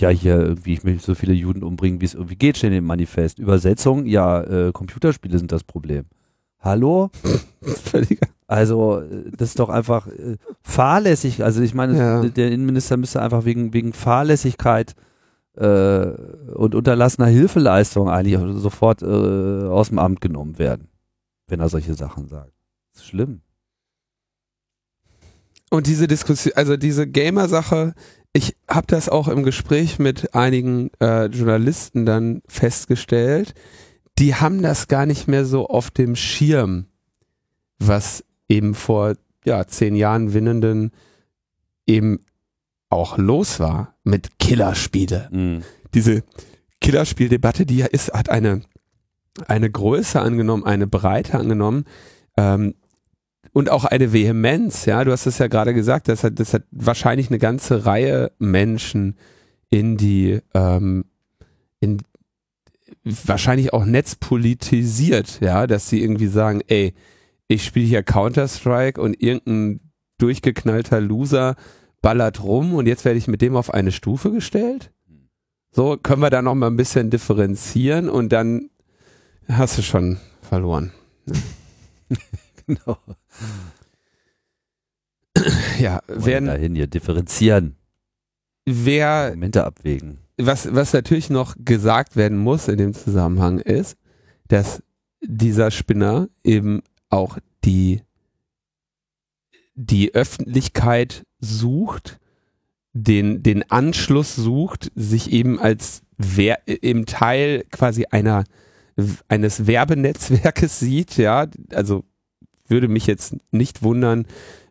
Ja, hier irgendwie, ich möchte so viele Juden umbringen, wie es irgendwie geht, steht im Manifest. Übersetzung, ja, äh, Computerspiele sind das Problem. Hallo? (laughs) also, äh, das ist doch einfach äh, fahrlässig. Also ich meine, der Innenminister müsste einfach wegen, wegen Fahrlässigkeit äh, und unterlassener Hilfeleistung eigentlich sofort äh, aus dem Amt genommen werden, wenn er solche Sachen sagt. Das ist schlimm. Und diese Diskussion, also diese Gamer-Sache, ich habe das auch im Gespräch mit einigen äh, Journalisten dann festgestellt, die haben das gar nicht mehr so auf dem Schirm, was eben vor ja, zehn Jahren Winnenden eben auch los war mit Killerspiele. Mhm. Diese Killerspieldebatte, die ja ist, hat eine, eine Größe angenommen, eine Breite angenommen ähm, und auch eine Vehemenz. Ja, du hast es ja gerade gesagt, das hat, das hat wahrscheinlich eine ganze Reihe Menschen in die ähm, in wahrscheinlich auch netzpolitisiert, ja, dass sie irgendwie sagen, ey, ich spiele hier Counter-Strike und irgendein durchgeknallter Loser ballert rum und jetzt werde ich mit dem auf eine Stufe gestellt. So können wir da noch mal ein bisschen differenzieren und dann hast du schon verloren. (laughs) genau. (clears throat) Ja, werden dahin hier differenzieren. Wer Momente abwägen. Was was natürlich noch gesagt werden muss in dem Zusammenhang ist, dass dieser Spinner eben auch die die Öffentlichkeit sucht, den, den Anschluss sucht, sich eben als wer, im Teil quasi einer eines Werbenetzwerkes (laughs) sieht, ja, also würde mich jetzt nicht wundern,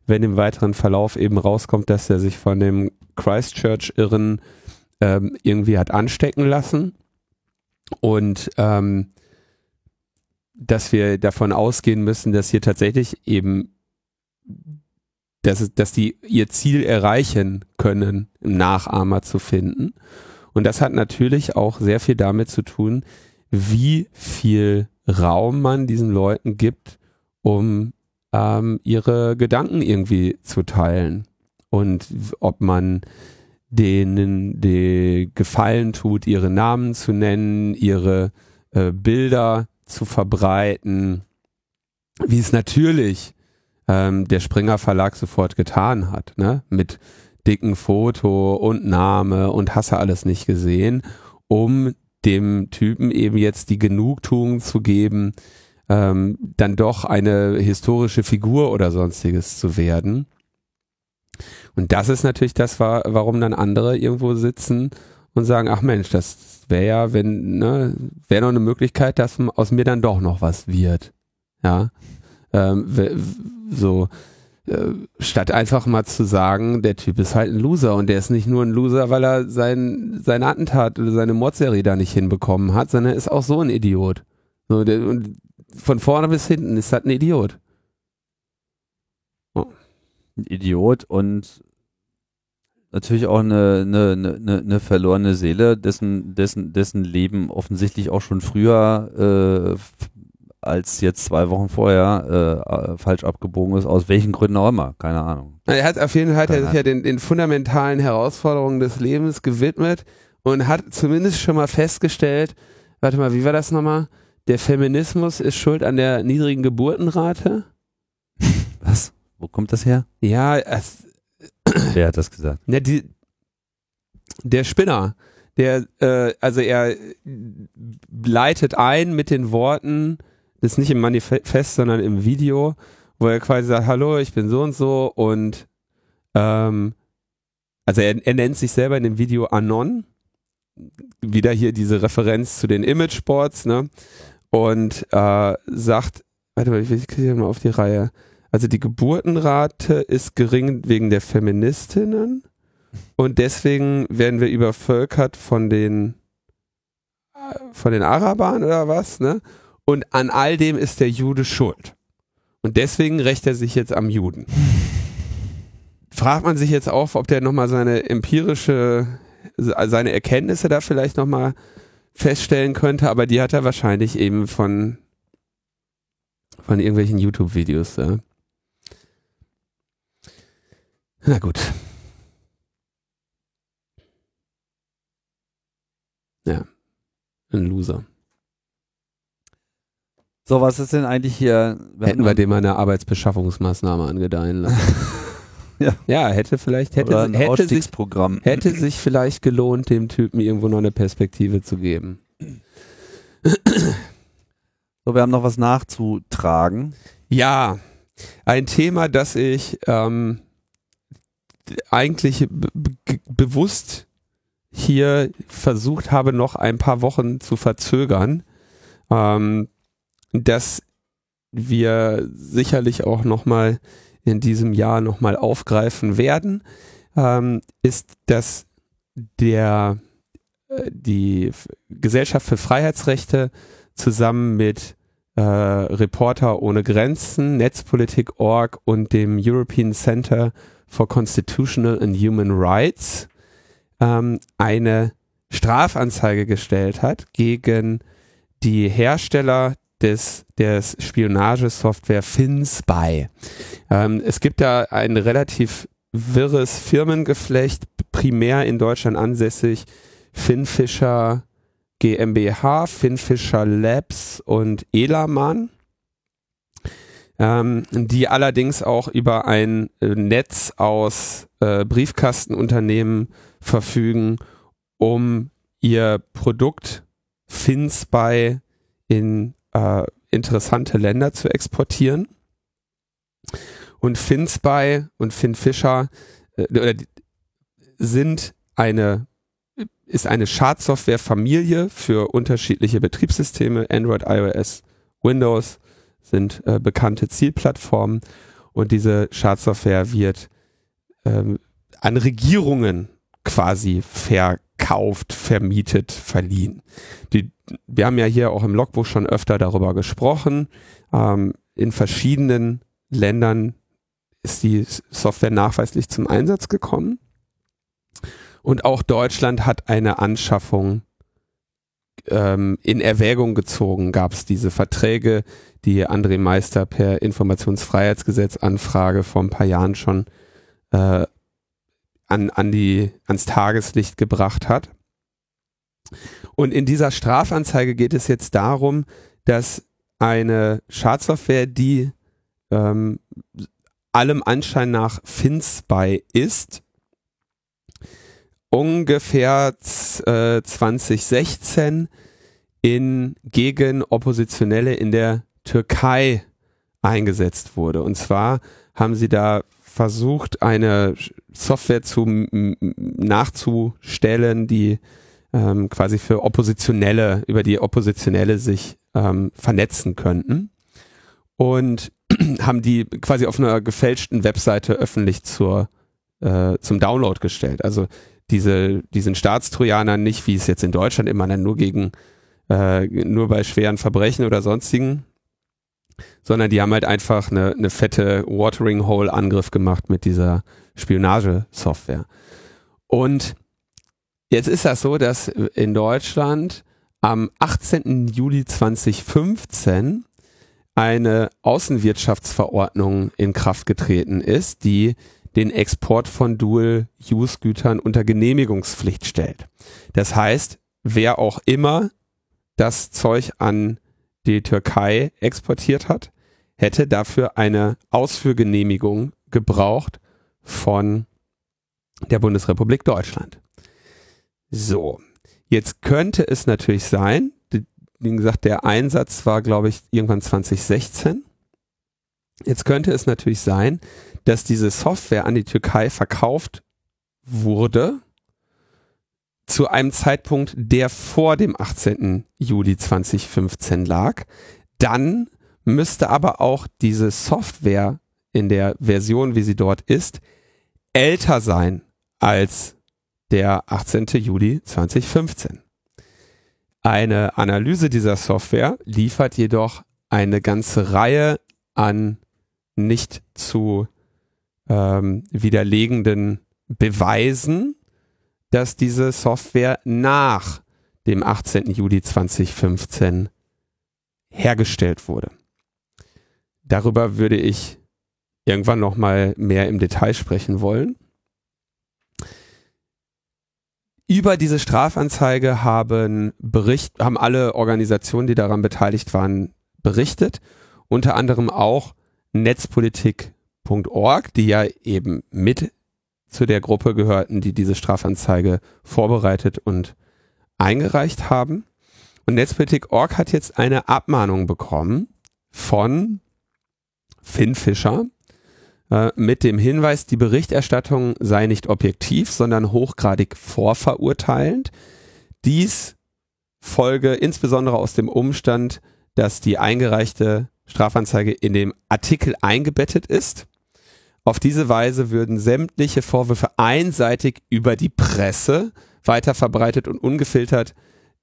wenn im weiteren Verlauf eben rauskommt, dass er sich von dem Christchurch-Irren ähm, irgendwie hat anstecken lassen. Und ähm, dass wir davon ausgehen müssen, dass hier tatsächlich eben, dass, dass die ihr Ziel erreichen können, Nachahmer zu finden. Und das hat natürlich auch sehr viel damit zu tun, wie viel Raum man diesen Leuten gibt, um ähm, ihre Gedanken irgendwie zu teilen. Und ob man denen die Gefallen tut, ihre Namen zu nennen, ihre äh, Bilder zu verbreiten, wie es natürlich ähm, der Springer Verlag sofort getan hat, ne? Mit dicken Foto und Name und hasse alles nicht gesehen, um dem Typen eben jetzt die Genugtuung zu geben, ähm, dann doch eine historische Figur oder sonstiges zu werden. Und das ist natürlich das, warum dann andere irgendwo sitzen und sagen, ach Mensch, das wäre ja, wenn, ne, wäre noch eine Möglichkeit, dass aus mir dann doch noch was wird. Ja. Ähm, so, äh, statt einfach mal zu sagen, der Typ ist halt ein Loser und der ist nicht nur ein Loser, weil er sein, sein Attentat oder seine Mordserie da nicht hinbekommen hat, sondern ist auch so ein Idiot. So, der, und von vorne bis hinten ist das ein Idiot. Oh. Ein Idiot und natürlich auch eine, eine, eine, eine verlorene Seele, dessen, dessen, dessen Leben offensichtlich auch schon früher äh, als jetzt zwei Wochen vorher äh, falsch abgebogen ist, aus welchen Gründen auch immer, keine Ahnung. Er hat auf jeden Fall sich ja den, den fundamentalen Herausforderungen des Lebens gewidmet und hat zumindest schon mal festgestellt, warte mal, wie war das nochmal? Der Feminismus ist schuld an der niedrigen Geburtenrate? (laughs) Was? Wo kommt das her? Ja, es, (clears throat) Wer hat das gesagt? Ja, die, der Spinner, der, äh, also er leitet ein mit den Worten, das ist nicht im Manifest, sondern im Video, wo er quasi sagt, hallo, ich bin so und so und ähm, also er, er nennt sich selber in dem Video Anon, wieder hier diese Referenz zu den Image-Sports, ne? Und äh, sagt, warte mal, ich kriege mal auf die Reihe. Also die Geburtenrate ist gering wegen der Feministinnen und deswegen werden wir übervölkert von den von den Arabern oder was, ne? Und an all dem ist der Jude schuld. Und deswegen rächt er sich jetzt am Juden. Fragt man sich jetzt auch, ob der nochmal seine empirische, seine Erkenntnisse da vielleicht nochmal feststellen könnte, aber die hat er wahrscheinlich eben von, von irgendwelchen YouTube-Videos. Ja. Na gut. Ja, ein Loser. So, was ist denn eigentlich hier? Wir Hätten wir dem mal eine Arbeitsbeschaffungsmaßnahme angedeihen lassen. (laughs) ja. ja, hätte vielleicht, hätte, ein hätte, sich, hätte sich vielleicht gelohnt, dem Typen irgendwo noch eine Perspektive zu geben. So, wir haben noch was nachzutragen. Ja, ein Thema, das ich ähm, eigentlich bewusst hier versucht habe, noch ein paar Wochen zu verzögern, ähm, dass wir sicherlich auch nochmal in diesem Jahr nochmal aufgreifen werden, ähm, ist, dass der äh, die Gesellschaft für Freiheitsrechte zusammen mit äh, Reporter ohne Grenzen, Netzpolitik.org und dem European Center for Constitutional and Human Rights ähm, eine Strafanzeige gestellt hat gegen die Hersteller des, des Spionagesoftware FinSpy. Ähm, es gibt da ein relativ wirres Firmengeflecht, primär in Deutschland ansässig, Finfisher GmbH, Finfisher Labs und Elaman ähm, die allerdings auch über ein äh, Netz aus äh, Briefkastenunternehmen verfügen, um ihr Produkt FinSpy in äh, interessante Länder zu exportieren. Und FinSpy und FinFisher äh, sind eine ist eine Schadsoftware-Familie für unterschiedliche Betriebssysteme. Android, iOS, Windows sind äh, bekannte Zielplattformen und diese Schadsoftware wird ähm, an Regierungen quasi verkauft, vermietet, verliehen. Die, wir haben ja hier auch im Logbuch schon öfter darüber gesprochen. Ähm, in verschiedenen Ländern ist die Software nachweislich zum Einsatz gekommen. Und auch Deutschland hat eine Anschaffung ähm, in Erwägung gezogen. Gab es diese Verträge, die André Meister per Informationsfreiheitsgesetz Anfrage vor ein paar Jahren schon äh, an, an die, ans Tageslicht gebracht hat. Und in dieser Strafanzeige geht es jetzt darum, dass eine Schadsoftware, die ähm, allem Anschein nach FinSpy ist, ungefähr äh, 2016 in, gegen Oppositionelle in der Türkei eingesetzt wurde. Und zwar haben sie da versucht, eine Software zu nachzustellen, die ähm, quasi für Oppositionelle, über die Oppositionelle sich ähm, vernetzen könnten. Und (clears throat) haben die quasi auf einer gefälschten Webseite öffentlich zur, äh, zum Download gestellt. Also diese, diesen Staatstrojaner nicht, wie es jetzt in Deutschland immer dann nur gegen, äh, nur bei schweren Verbrechen oder sonstigen, sondern die haben halt einfach eine, eine fette Watering Hole Angriff gemacht mit dieser Spionagesoftware. Und jetzt ist das so, dass in Deutschland am 18. Juli 2015 eine Außenwirtschaftsverordnung in Kraft getreten ist, die den Export von Dual-Use-Gütern unter Genehmigungspflicht stellt. Das heißt, wer auch immer das Zeug an die Türkei exportiert hat, hätte dafür eine Ausführgenehmigung gebraucht von der Bundesrepublik Deutschland. So, jetzt könnte es natürlich sein, wie gesagt, der Einsatz war, glaube ich, irgendwann 2016. Jetzt könnte es natürlich sein, dass diese Software an die Türkei verkauft wurde zu einem Zeitpunkt, der vor dem 18. Juli 2015 lag. Dann müsste aber auch diese Software in der Version, wie sie dort ist, älter sein als der 18. Juli 2015. Eine Analyse dieser Software liefert jedoch eine ganze Reihe an nicht zu ähm, widerlegenden Beweisen, dass diese Software nach dem 18. Juli 2015 hergestellt wurde. Darüber würde ich irgendwann noch mal mehr im Detail sprechen wollen. Über diese Strafanzeige haben Bericht, haben alle Organisationen, die daran beteiligt waren, berichtet. Unter anderem auch Netzpolitik Org, die ja eben mit zu der Gruppe gehörten, die diese Strafanzeige vorbereitet und eingereicht haben. Und Netzpolitik.org hat jetzt eine Abmahnung bekommen von Finn Fischer äh, mit dem Hinweis, die Berichterstattung sei nicht objektiv, sondern hochgradig vorverurteilend. Dies folge insbesondere aus dem Umstand, dass die eingereichte Strafanzeige in dem Artikel eingebettet ist auf diese Weise würden sämtliche Vorwürfe einseitig über die Presse weiterverbreitet und ungefiltert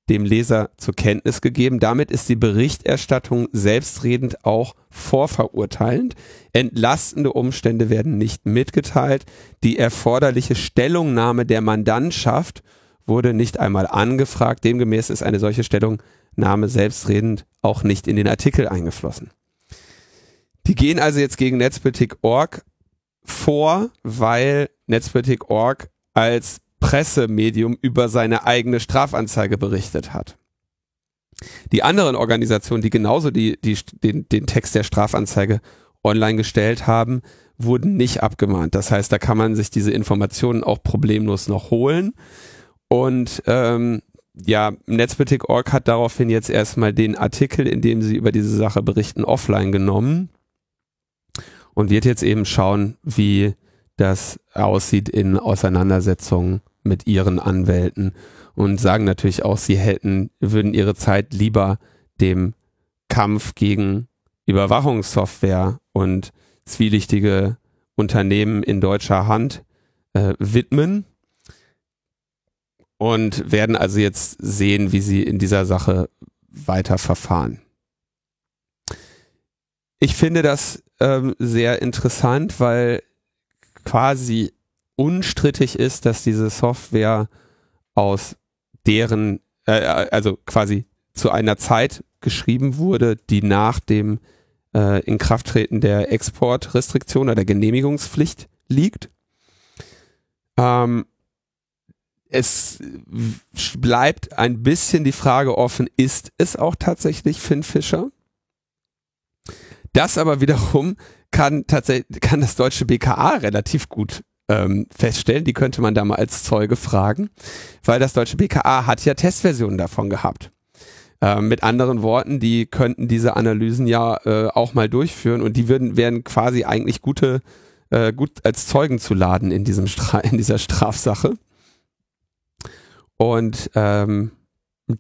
dem Leser zur Kenntnis gegeben. Damit ist die Berichterstattung selbstredend auch vorverurteilend. Entlastende Umstände werden nicht mitgeteilt. Die erforderliche Stellungnahme der Mandantschaft wurde nicht einmal angefragt. Demgemäß ist eine solche Stellungnahme selbstredend auch nicht in den Artikel eingeflossen. Die gehen also jetzt gegen Netzpolitik.org vor, weil Netzpolitik.org als Pressemedium über seine eigene Strafanzeige berichtet hat. Die anderen Organisationen, die genauso die, die, den, den Text der Strafanzeige online gestellt haben, wurden nicht abgemahnt. Das heißt, da kann man sich diese Informationen auch problemlos noch holen. Und ähm, ja, Netzpolitik.org hat daraufhin jetzt erstmal den Artikel, in dem sie über diese Sache berichten, offline genommen und wird jetzt eben schauen, wie das aussieht in Auseinandersetzungen mit ihren Anwälten und sagen natürlich auch, sie hätten, würden ihre Zeit lieber dem Kampf gegen Überwachungssoftware und zwielichtige Unternehmen in deutscher Hand äh, widmen und werden also jetzt sehen, wie sie in dieser Sache weiter verfahren. Ich finde das ähm, sehr interessant, weil quasi unstrittig ist, dass diese Software aus deren, äh, also quasi zu einer Zeit geschrieben wurde, die nach dem äh, Inkrafttreten der Exportrestriktion oder der Genehmigungspflicht liegt. Ähm, es bleibt ein bisschen die Frage offen, ist es auch tatsächlich Finn Fischer? Das aber wiederum kann tatsächlich, kann das deutsche BKA relativ gut ähm, feststellen. Die könnte man da mal als Zeuge fragen, weil das deutsche BKA hat ja Testversionen davon gehabt. Ähm, mit anderen Worten, die könnten diese Analysen ja äh, auch mal durchführen und die würden, wären quasi eigentlich gute, äh, gut als Zeugen zu laden in diesem Stra in dieser Strafsache. Und ähm,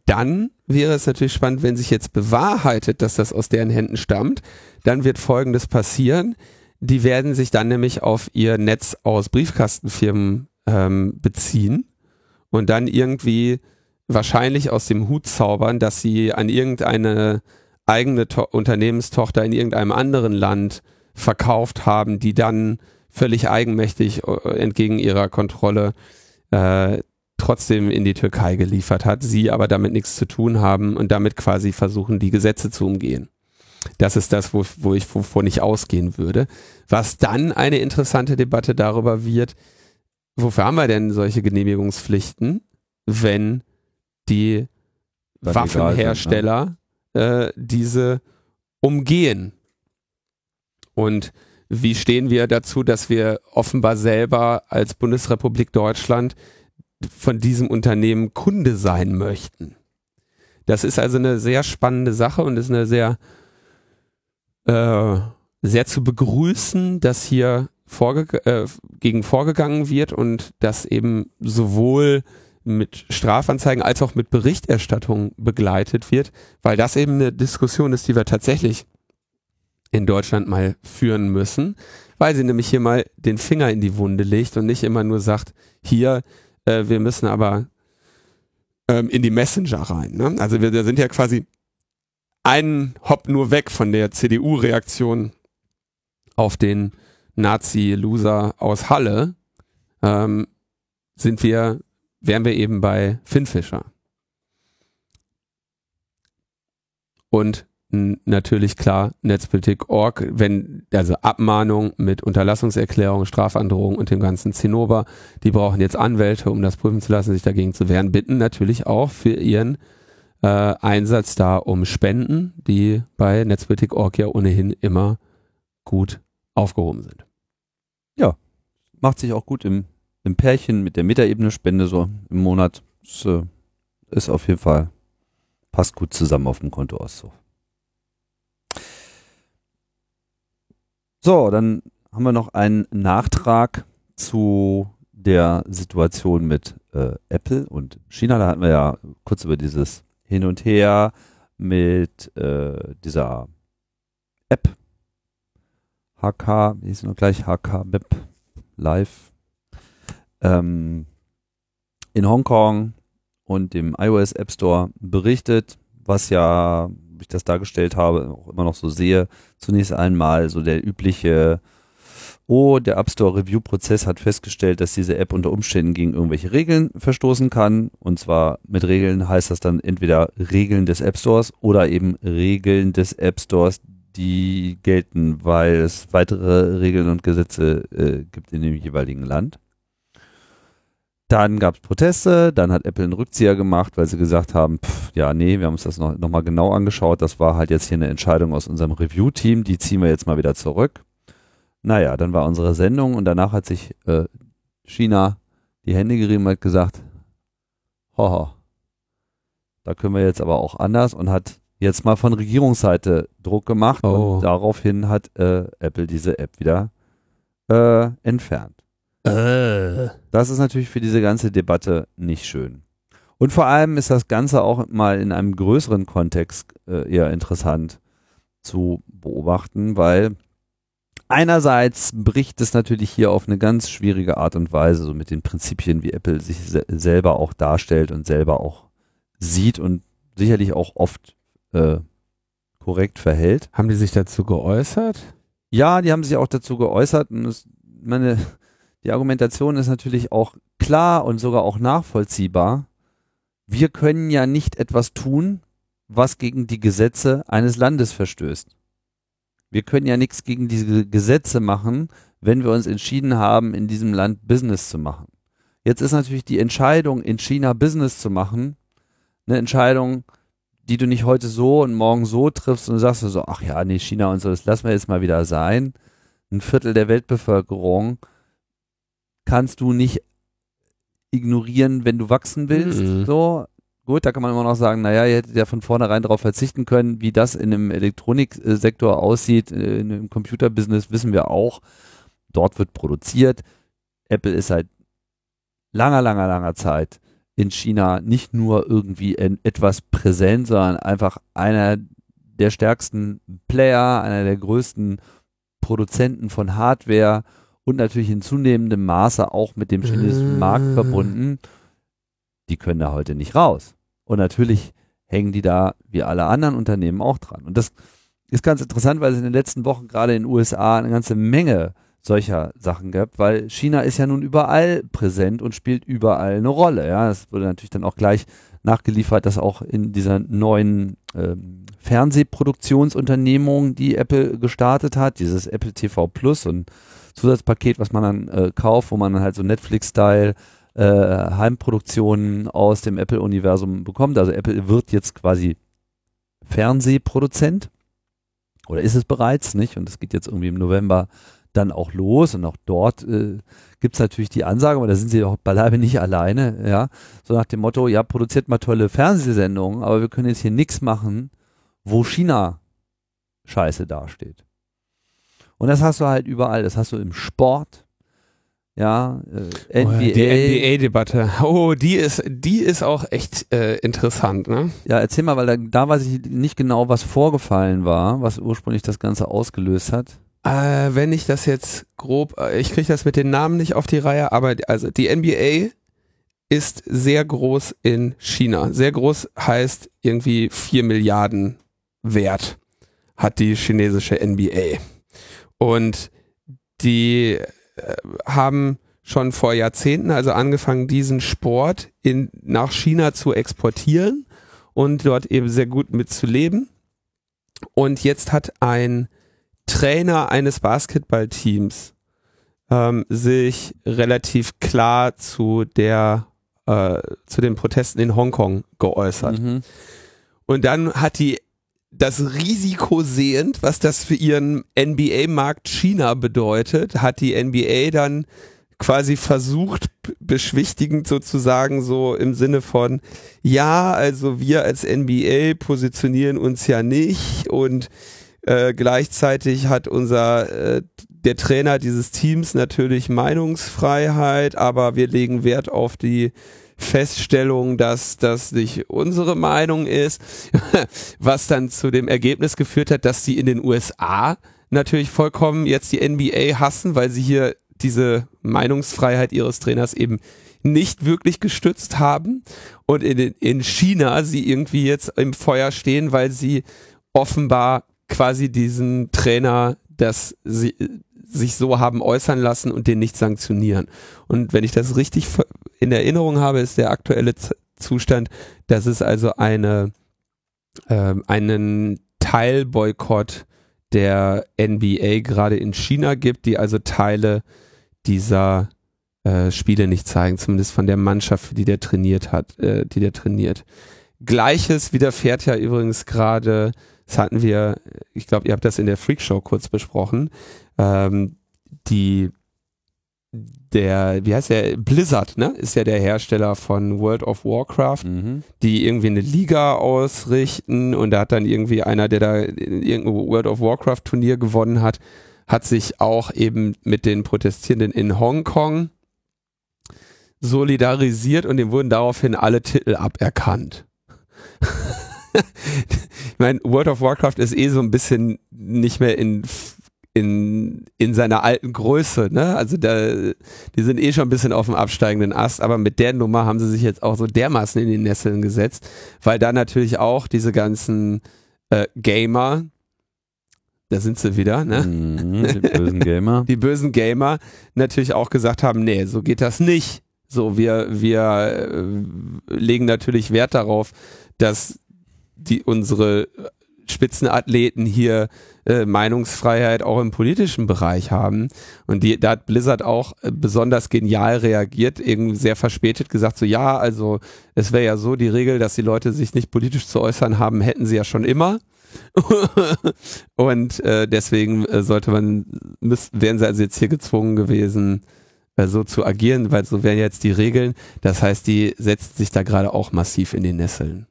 dann wäre es natürlich spannend, wenn sich jetzt bewahrheitet, dass das aus deren Händen stammt, dann wird Folgendes passieren. Die werden sich dann nämlich auf ihr Netz aus Briefkastenfirmen ähm, beziehen und dann irgendwie wahrscheinlich aus dem Hut zaubern, dass sie an irgendeine eigene to Unternehmenstochter in irgendeinem anderen Land verkauft haben, die dann völlig eigenmächtig äh, entgegen ihrer Kontrolle äh, trotzdem in die Türkei geliefert hat, sie aber damit nichts zu tun haben und damit quasi versuchen, die Gesetze zu umgehen. Das ist das, wo, wo ich wovon ich ausgehen würde. Was dann eine interessante Debatte darüber wird, wofür haben wir denn solche Genehmigungspflichten, wenn die dann Waffenhersteller sind, ne? äh, diese umgehen? Und wie stehen wir dazu, dass wir offenbar selber als Bundesrepublik Deutschland von diesem Unternehmen Kunde sein möchten. Das ist also eine sehr spannende Sache und ist eine sehr, äh, sehr zu begrüßen, dass hier vorge äh, gegen vorgegangen wird und dass eben sowohl mit Strafanzeigen als auch mit Berichterstattung begleitet wird, weil das eben eine Diskussion ist, die wir tatsächlich in Deutschland mal führen müssen, weil sie nämlich hier mal den Finger in die Wunde legt und nicht immer nur sagt, hier, äh, wir müssen aber ähm, in die Messenger rein. Ne? Also wir, wir sind ja quasi einen Hopp nur weg von der CDU-Reaktion auf den Nazi-Loser aus Halle. Ähm, sind wir, wären wir eben bei Finn Fischer. Und natürlich klar Netzpolitik.org, wenn, also Abmahnung mit Unterlassungserklärung, Strafandrohung und dem ganzen Zinnober, die brauchen jetzt Anwälte, um das prüfen zu lassen, sich dagegen zu wehren, bitten natürlich auch für ihren äh, Einsatz da um Spenden, die bei Netzpolitik.org ja ohnehin immer gut aufgehoben sind. Ja, macht sich auch gut im, im Pärchen mit der Metaebene-Spende so im Monat. Das, äh, ist auf jeden Fall, passt gut zusammen auf dem Kontoauszug. So, dann haben wir noch einen Nachtrag zu der Situation mit äh, Apple und China. Da hatten wir ja kurz über dieses Hin und Her mit äh, dieser App. HK, wie hieß noch gleich, HK Map Live. Ähm, in Hongkong und dem iOS App Store berichtet, was ja ich das dargestellt habe, auch immer noch so sehe, zunächst einmal so der übliche, oh, der App Store Review Prozess hat festgestellt, dass diese App unter Umständen gegen irgendwelche Regeln verstoßen kann. Und zwar mit Regeln heißt das dann entweder Regeln des App Stores oder eben Regeln des App Stores, die gelten, weil es weitere Regeln und Gesetze äh, gibt in dem jeweiligen Land. Dann gab es Proteste, dann hat Apple einen Rückzieher gemacht, weil sie gesagt haben, pff, ja, nee, wir haben uns das noch, noch mal genau angeschaut. Das war halt jetzt hier eine Entscheidung aus unserem Review-Team, die ziehen wir jetzt mal wieder zurück. Naja, dann war unsere Sendung und danach hat sich äh, China die Hände gerieben und hat gesagt, hoho, da können wir jetzt aber auch anders und hat jetzt mal von Regierungsseite Druck gemacht oh. und daraufhin hat äh, Apple diese App wieder äh, entfernt. Äh. Das ist natürlich für diese ganze Debatte nicht schön. Und vor allem ist das Ganze auch mal in einem größeren Kontext äh, eher interessant zu beobachten, weil einerseits bricht es natürlich hier auf eine ganz schwierige Art und Weise, so mit den Prinzipien, wie Apple sich se selber auch darstellt und selber auch sieht und sicherlich auch oft äh, korrekt verhält. Haben die sich dazu geäußert? Ja, die haben sich auch dazu geäußert und es, meine, die Argumentation ist natürlich auch klar und sogar auch nachvollziehbar. Wir können ja nicht etwas tun, was gegen die Gesetze eines Landes verstößt. Wir können ja nichts gegen diese Gesetze machen, wenn wir uns entschieden haben, in diesem Land Business zu machen. Jetzt ist natürlich die Entscheidung, in China Business zu machen, eine Entscheidung, die du nicht heute so und morgen so triffst und sagst so, ach ja, nee, China und so, das lassen wir jetzt mal wieder sein. Ein Viertel der Weltbevölkerung kannst du nicht ignorieren, wenn du wachsen willst. Mhm. So, gut, da kann man immer noch sagen, naja, ihr hättet ja von vornherein darauf verzichten können, wie das in dem Elektroniksektor aussieht, äh, in dem Computerbusiness wissen wir auch. Dort wird produziert. Apple ist seit langer, langer, langer Zeit in China nicht nur irgendwie etwas präsent, sondern einfach einer der stärksten Player, einer der größten Produzenten von Hardware und natürlich in zunehmendem Maße auch mit dem chinesischen Markt Mm. verbunden. Die können da heute nicht raus. Und natürlich hängen die da wie alle anderen Unternehmen auch dran. Und das ist ganz interessant, weil es in den letzten Wochen gerade in den USA eine ganze Menge solcher Sachen gab, weil China ist ja nun überall präsent und spielt überall eine Rolle. Ja, das wurde natürlich dann auch gleich nachgeliefert, dass auch in dieser neuen ähm, Fernsehproduktionsunternehmung, die Apple gestartet hat, dieses Apple TV Plus und Zusatzpaket, was man dann äh, kauft, wo man dann halt so Netflix-Style äh, Heimproduktionen aus dem Apple-Universum bekommt. Also Apple wird jetzt quasi Fernsehproduzent oder ist es bereits, nicht? Und es geht jetzt irgendwie im November dann auch los und auch dort äh, gibt es natürlich die Ansage, aber da sind sie auch beileibe nicht alleine, ja, so nach dem Motto, ja, produziert mal tolle Fernsehsendungen, aber wir können jetzt hier nichts machen, wo China scheiße dasteht. Und das hast du halt überall, das hast du im Sport, ja, äh, Oh ja, NBA, Die NBA-Debatte. Oh, die ist, die ist auch echt äh, interessant, ne? ja, erzähl mal, weil da, da weiß ich nicht genau, was vorgefallen war, was ursprünglich das Ganze ausgelöst hat. Äh, wenn ich das jetzt grob, äh, ich kriege das mit den Namen nicht auf die Reihe, aber also die NBA ist sehr groß in China. Sehr groß heißt irgendwie 4 Milliarden wert hat die chinesische NBA. Und die äh, haben schon vor Jahrzehnten also angefangen, diesen Sport in, nach China zu exportieren und dort eben sehr gut mitzuleben. Und jetzt hat ein Trainer eines Basketballteams ähm, sich relativ klar zu der äh, zu den Protesten in Hongkong geäußert. Mhm. Und dann hat die das Risiko sehend, was das für ihren NBA-Markt China bedeutet, hat die NBA dann quasi versucht, beschwichtigend sozusagen so im Sinne von, ja, also wir als NBA positionieren uns ja nicht und äh, gleichzeitig hat unser äh, der Trainer dieses Teams natürlich Meinungsfreiheit, aber wir legen Wert auf die Feststellung, dass das nicht unsere Meinung ist, (laughs) was dann zu dem Ergebnis geführt hat, dass sie in den USA natürlich vollkommen jetzt die NBA hassen, weil sie hier diese Meinungsfreiheit ihres Trainers eben nicht wirklich gestützt haben und in, in China sie irgendwie jetzt im Feuer stehen, weil sie offenbar quasi diesen Trainer das sie, sich so haben äußern lassen und den nicht sanktionieren. Und wenn ich das richtig ver- in Erinnerung habe, ist der aktuelle Z Zustand, dass es also eine ähm, einen Teilboykott der NBA gerade in China gibt, die also Teile dieser äh, Spiele nicht zeigen, zumindest von der Mannschaft, die der trainiert hat, äh, die der trainiert. Gleiches widerfährt ja übrigens gerade, das hatten wir, ich glaube, ihr habt das in der Freakshow kurz besprochen, ähm, die der, wie heißt der, Blizzard, ne, ist ja der Hersteller von World of Warcraft Mhm. die irgendwie eine Liga ausrichten und da hat dann irgendwie einer, der da irgendein World of Warcraft Turnier gewonnen hat, hat sich auch eben mit den Protestierenden in Hongkong solidarisiert und dem wurden daraufhin alle Titel aberkannt. (laughs) ich meine, World of Warcraft ist eh so ein bisschen nicht mehr in in, in seiner alten Größe, ne? Also da, die sind eh schon ein bisschen auf dem absteigenden Ast, aber mit der Nummer haben sie sich jetzt auch so dermaßen in die Nesseln gesetzt, weil da natürlich auch diese ganzen äh, Gamer, da sind sie wieder, ne? Mhm, die bösen Gamer. (laughs) Die bösen Gamer natürlich auch gesagt haben, nee, so geht das nicht. So, wir, wir äh, legen natürlich Wert darauf, dass die unsere Spitzenathleten hier äh, Meinungsfreiheit auch im politischen Bereich haben. Und die, da hat Blizzard auch äh, besonders genial reagiert, irgendwie sehr verspätet gesagt, so ja, also es wäre ja so die Regel, dass die Leute sich nicht politisch zu äußern haben, hätten sie ja schon immer. (laughs) und äh, deswegen äh, sollte man, müssten, wären sie also jetzt hier gezwungen gewesen, äh, so zu agieren, weil so wären jetzt die Regeln. Das heißt, die setzen sich da gerade auch massiv in die Nesseln.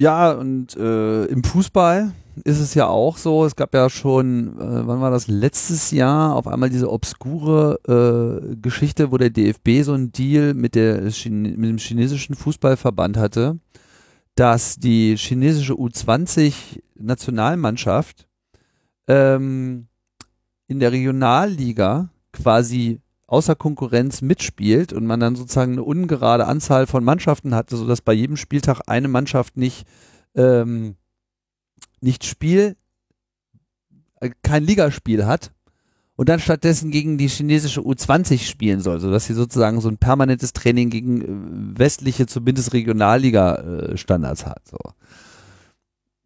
Ja, und äh, im Fußball ist es ja auch so. Es gab ja schon, äh, wann war das, letztes Jahr auf einmal diese obskure äh, Geschichte, wo der DFB so einen Deal mit, der mit dem chinesischen Fußballverband hatte, dass die chinesische U20-Nationalmannschaft ähm, in der Regionalliga quasi außer Konkurrenz mitspielt und man dann sozusagen eine ungerade Anzahl von Mannschaften hatte, sodass bei jedem Spieltag eine Mannschaft nicht, ähm, nicht Spiel, äh, kein Ligaspiel hat und dann stattdessen gegen die chinesische U20 spielen soll, sodass sie sozusagen so ein permanentes Training gegen äh, westliche, zumindest Regionalliga-Standards hat. So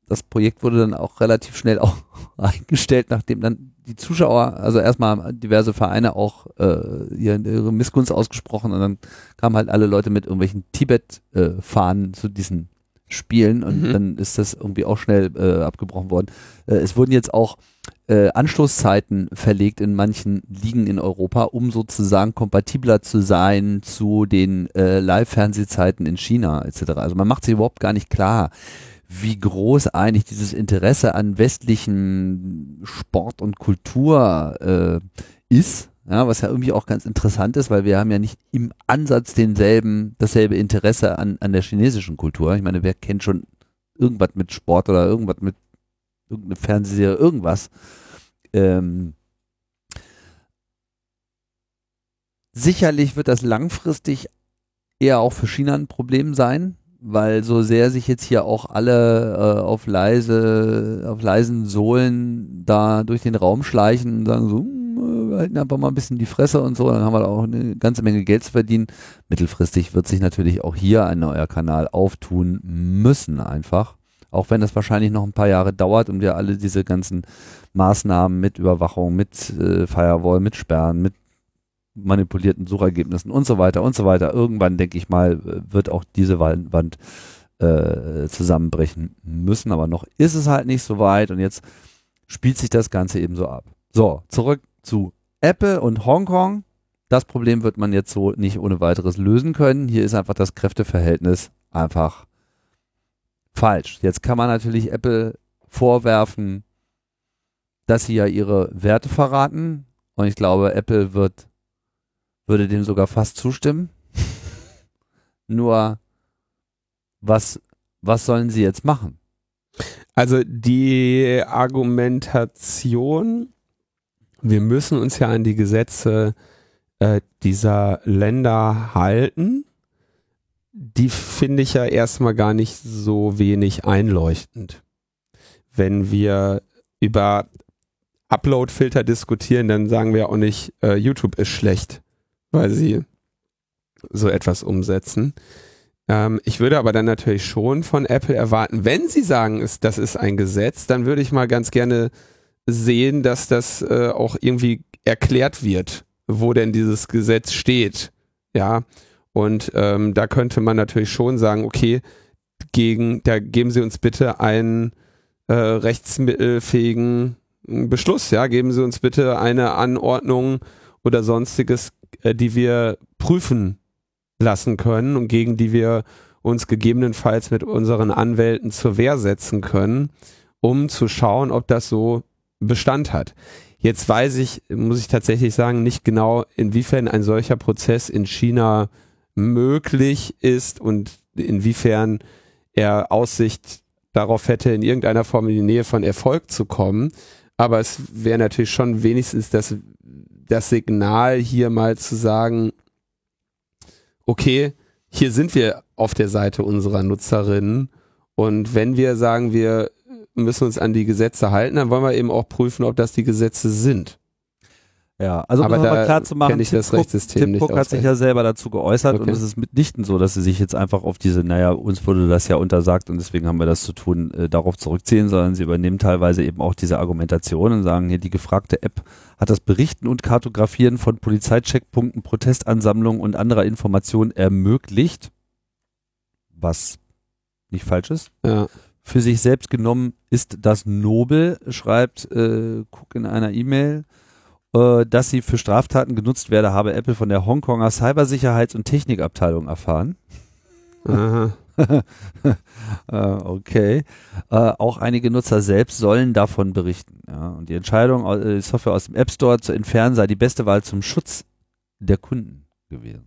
das Projekt wurde dann auch relativ schnell (laughs) auch eingestellt, nachdem dann die Zuschauer, also erstmal diverse Vereine auch äh, ihre Missgunst ausgesprochen und dann kamen halt alle Leute mit irgendwelchen Tibet-Fahnen äh, zu diesen Spielen und mhm. dann ist das irgendwie auch schnell äh, abgebrochen worden. Äh, es wurden jetzt auch äh, Anstoßzeiten verlegt in manchen Ligen in Europa, um sozusagen kompatibler zu sein zu den äh, Live-Fernsehzeiten in China etc. Also man macht sich überhaupt gar nicht klar, wie groß eigentlich dieses Interesse an westlichen Sport und Kultur äh, ist. Ja, was ja irgendwie auch ganz interessant ist, weil wir haben ja nicht im Ansatz denselben, dasselbe Interesse an, an der chinesischen Kultur. Ich meine, wer kennt schon irgendwas mit Sport oder irgendwas mit irgendeine Fernsehserie, irgendwas. Ähm, sicherlich wird das langfristig eher auch für China ein Problem sein, weil so sehr sich jetzt hier auch alle äh, auf leise, auf leisen Sohlen da durch den Raum schleichen und sagen so, hm, wir halten einfach mal ein bisschen die Fresse und so, dann haben wir auch eine ganze Menge Geld zu verdienen. Mittelfristig wird sich natürlich auch hier ein neuer Kanal auftun müssen einfach. Auch wenn das wahrscheinlich noch ein paar Jahre dauert und wir alle diese ganzen Maßnahmen mit Überwachung, mit äh, Firewall, mit Sperren, mit manipulierten Suchergebnissen und so weiter und so weiter. Irgendwann, denke ich mal, wird auch diese Wand äh, zusammenbrechen müssen, aber noch ist es halt nicht so weit und jetzt spielt sich das Ganze eben so ab. So, zurück zu Apple und Hongkong. Das Problem wird man jetzt so nicht ohne weiteres lösen können. Hier ist einfach das Kräfteverhältnis einfach falsch. Jetzt kann man natürlich Apple vorwerfen, dass sie ja ihre Werte verraten. Und ich glaube, Apple wird würde dem sogar fast zustimmen. (laughs) Nur, was, was sollen sie jetzt machen? Also die Argumentation, wir müssen uns ja an die Gesetze äh, dieser Länder halten, die finde ich ja erstmal gar nicht so wenig einleuchtend. Wenn wir über Upload-Filter diskutieren, dann sagen wir auch nicht, äh, YouTube ist schlecht weil sie so etwas umsetzen. Ähm, ich würde aber dann natürlich schon von Apple erwarten, wenn sie sagen, ist, das ist ein Gesetz, dann würde ich mal ganz gerne sehen, dass das äh, auch irgendwie erklärt wird, wo denn dieses Gesetz steht. Ja, und ähm, da könnte man natürlich schon sagen, okay, gegen, da geben Sie uns bitte einen äh, rechtsmittelfähigen Beschluss, ja, geben Sie uns bitte eine Anordnung oder sonstiges, die wir prüfen lassen können und gegen die wir uns gegebenenfalls mit unseren Anwälten zur Wehr setzen können, um zu schauen, ob das so Bestand hat. Jetzt weiß ich, muss ich tatsächlich sagen, nicht genau, inwiefern ein solcher Prozess in China möglich ist und inwiefern er Aussicht darauf hätte, in irgendeiner Form in die Nähe von Erfolg zu kommen. Aber es wäre natürlich schon wenigstens das, das Signal, hier mal zu sagen, okay, hier sind wir auf der Seite unserer Nutzerinnen. Und wenn wir sagen, wir müssen uns an die Gesetze halten, dann wollen wir eben auch prüfen, ob das die Gesetze sind. Ja, also Aber um mal klar zu machen, ich das Tim Cook- Rechtssystem Tim Cook hat sich ja selber dazu geäußert und Okay. es ist mitnichten so, dass sie sich jetzt einfach auf diese, naja, uns wurde das ja untersagt und deswegen haben wir das zu tun, äh, darauf zurückziehen, sondern sie übernehmen teilweise eben auch diese Argumentation und sagen hier, die gefragte App hat das Berichten und Kartografieren von Polizeicheckpunkten, Protestansammlungen und anderer Informationen ermöglicht, was nicht falsch ist. Ja. Für sich selbst genommen ist das nobel, schreibt äh, Cook in einer E-Mail. Äh, dass sie für Straftaten genutzt werde, habe Apple von der Hongkonger Cybersicherheits- und Technikabteilung erfahren. Aha. (laughs) äh, okay. Äh, auch einige Nutzer selbst sollen davon berichten. Ja. Und die Entscheidung, die Software aus dem App Store zu entfernen, sei die beste Wahl zum Schutz der Kunden gewesen.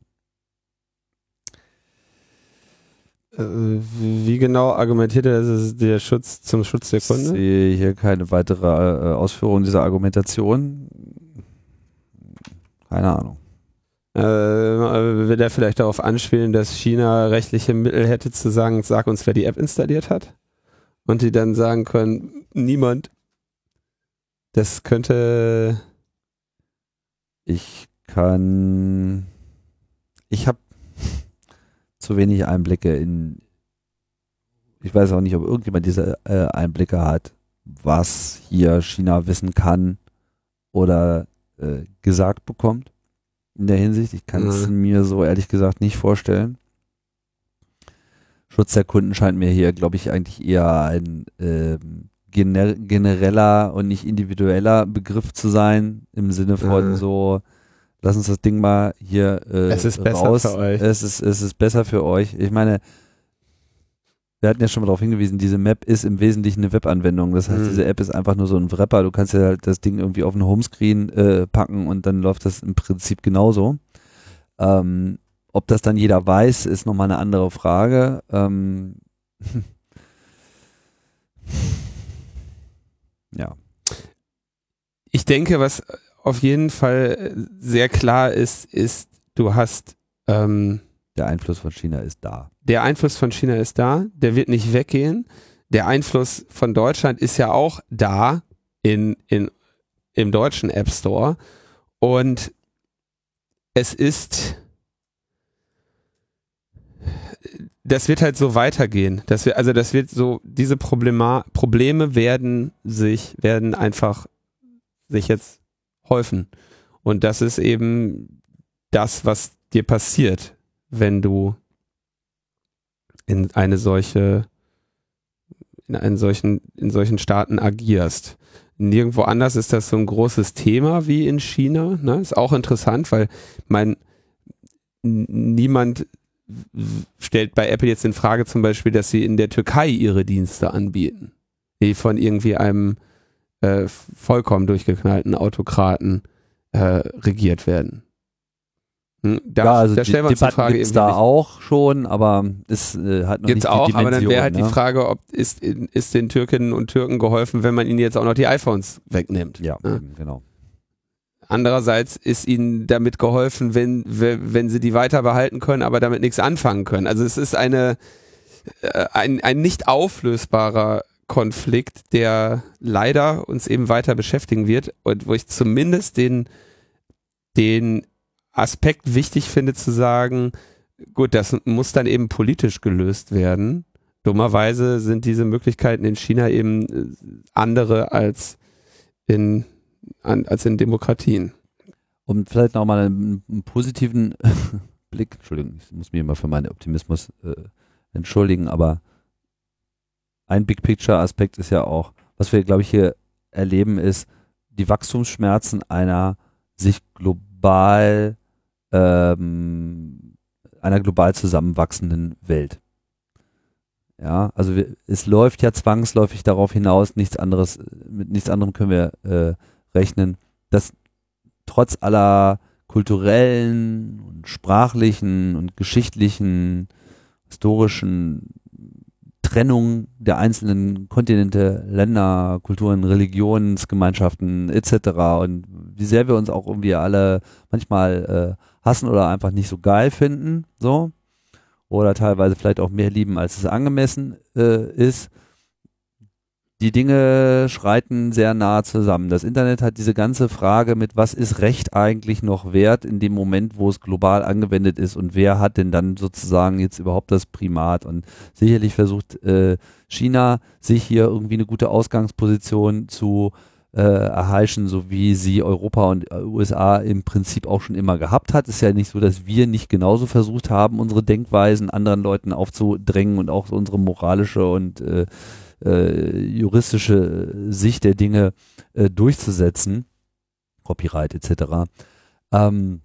Wie genau argumentiert er, dass es der Schutz zum Schutz der Ich Kunde? sehe hier keine weitere Ausführung dieser Argumentation. Keine Ahnung. Äh, will er vielleicht darauf anspielen, dass China rechtliche Mittel hätte zu sagen, sag uns, wer die App installiert hat? Und die dann sagen können, niemand. Das könnte, Ich kann. Ich habe (laughs) zu wenig Einblicke in. Ich weiß auch nicht, ob irgendjemand diese äh, Einblicke hat, was hier China wissen kann oder äh, gesagt bekommt. In der Hinsicht. Ich kann es Mhm. mir so ehrlich gesagt nicht vorstellen. Schutz der Kunden scheint mir hier, glaube ich, eigentlich eher ein ähm, gener genereller und nicht individueller Begriff zu sein, im Sinne von Mhm. so, lass uns das Ding mal hier äh, Es ist besser raus. für euch. Es ist, es ist besser für euch. Ich meine, wir hatten ja schon mal darauf hingewiesen, diese Map ist im Wesentlichen eine Webanwendung. Das heißt, Mhm. diese App ist einfach nur so ein Wrapper. Du kannst ja halt das Ding irgendwie auf den Homescreen äh, packen und dann läuft das im Prinzip genauso. Ähm, ob das dann jeder weiß, ist nochmal eine andere Frage. Ähm, (laughs) ja. ich denke, was auf jeden Fall sehr klar ist, ist, du hast, ähm, Der Einfluss von China ist da. Der Einfluss von China ist da, der wird nicht weggehen. Der Einfluss von Deutschland ist ja auch da in, in, im deutschen App Store. Und es ist, das wird halt so weitergehen. Das wir, also das wird so, diese Problema, Probleme werden sich, werden einfach sich jetzt häufen. Und das ist eben das, was dir passiert, wenn du in eine solche, in einen solchen, in solchen Staaten agierst. Nirgendwo anders ist das so ein großes Thema wie in China. Ne? Ist auch interessant, weil mein niemand stellt bei Apple jetzt in Frage zum Beispiel, dass sie in der Türkei ihre Dienste anbieten, die von irgendwie einem äh, vollkommen durchgeknallten Autokraten äh, regiert werden. Hm, Da, ja, also da die stellen wir uns die Frage gibt's da nicht. auch schon, aber es äh, hat noch Gibt's nicht auch, die aber dann Dimension. wäre halt ne? die Frage, ob ist, ist den Türkinnen und Türken geholfen, wenn man ihnen jetzt auch noch die iPhones wegnimmt. Ja, Ja. eben, genau. Andererseits ist ihnen damit geholfen, wenn, wenn wenn sie die weiter behalten können, aber damit nichts anfangen können. Also es ist eine, äh, ein, ein nicht auflösbarer Konflikt, der leider uns eben weiter beschäftigen wird und wo ich zumindest den, den Aspekt wichtig finde zu sagen, gut, das muss dann eben politisch gelöst werden. Dummerweise sind diese Möglichkeiten in China eben äh, andere als in, als in Demokratien. Um vielleicht nochmal einen, einen positiven Blick, Entschuldigung, ich muss mich immer für meinen Optimismus äh, entschuldigen, aber ein Big Picture Aspekt ist ja auch, was wir, glaube ich, hier erleben, ist die Wachstumsschmerzen einer sich global, ähm, einer global zusammenwachsenden Welt. Ja, also wir, es läuft ja zwangsläufig darauf hinaus, nichts anderes, mit nichts anderem können wir äh, rechnen, dass trotz aller kulturellen und sprachlichen und geschichtlichen, historischen Trennung der einzelnen Kontinente, Länder, Kulturen, Religionsgemeinschaften etc. und wie sehr wir uns auch irgendwie alle manchmal äh, hassen oder einfach nicht so geil finden, so oder teilweise vielleicht auch mehr lieben, als es angemessen äh, ist die Dinge schreiten sehr nah zusammen. Das Internet hat diese ganze Frage mit, was ist Recht eigentlich noch wert in dem Moment, wo es global angewendet ist und wer hat denn dann sozusagen jetzt überhaupt das Primat? Und sicherlich versucht äh, China sich hier irgendwie eine gute Ausgangsposition zu äh, erheischen, so wie sie Europa und äh, USA im Prinzip auch schon immer gehabt hat. Ist ja nicht so, dass wir nicht genauso versucht haben, unsere Denkweisen anderen Leuten aufzudrängen und auch unsere moralische und äh, äh, juristische Sicht der Dinge äh, durchzusetzen, Copyright etc. Ähm,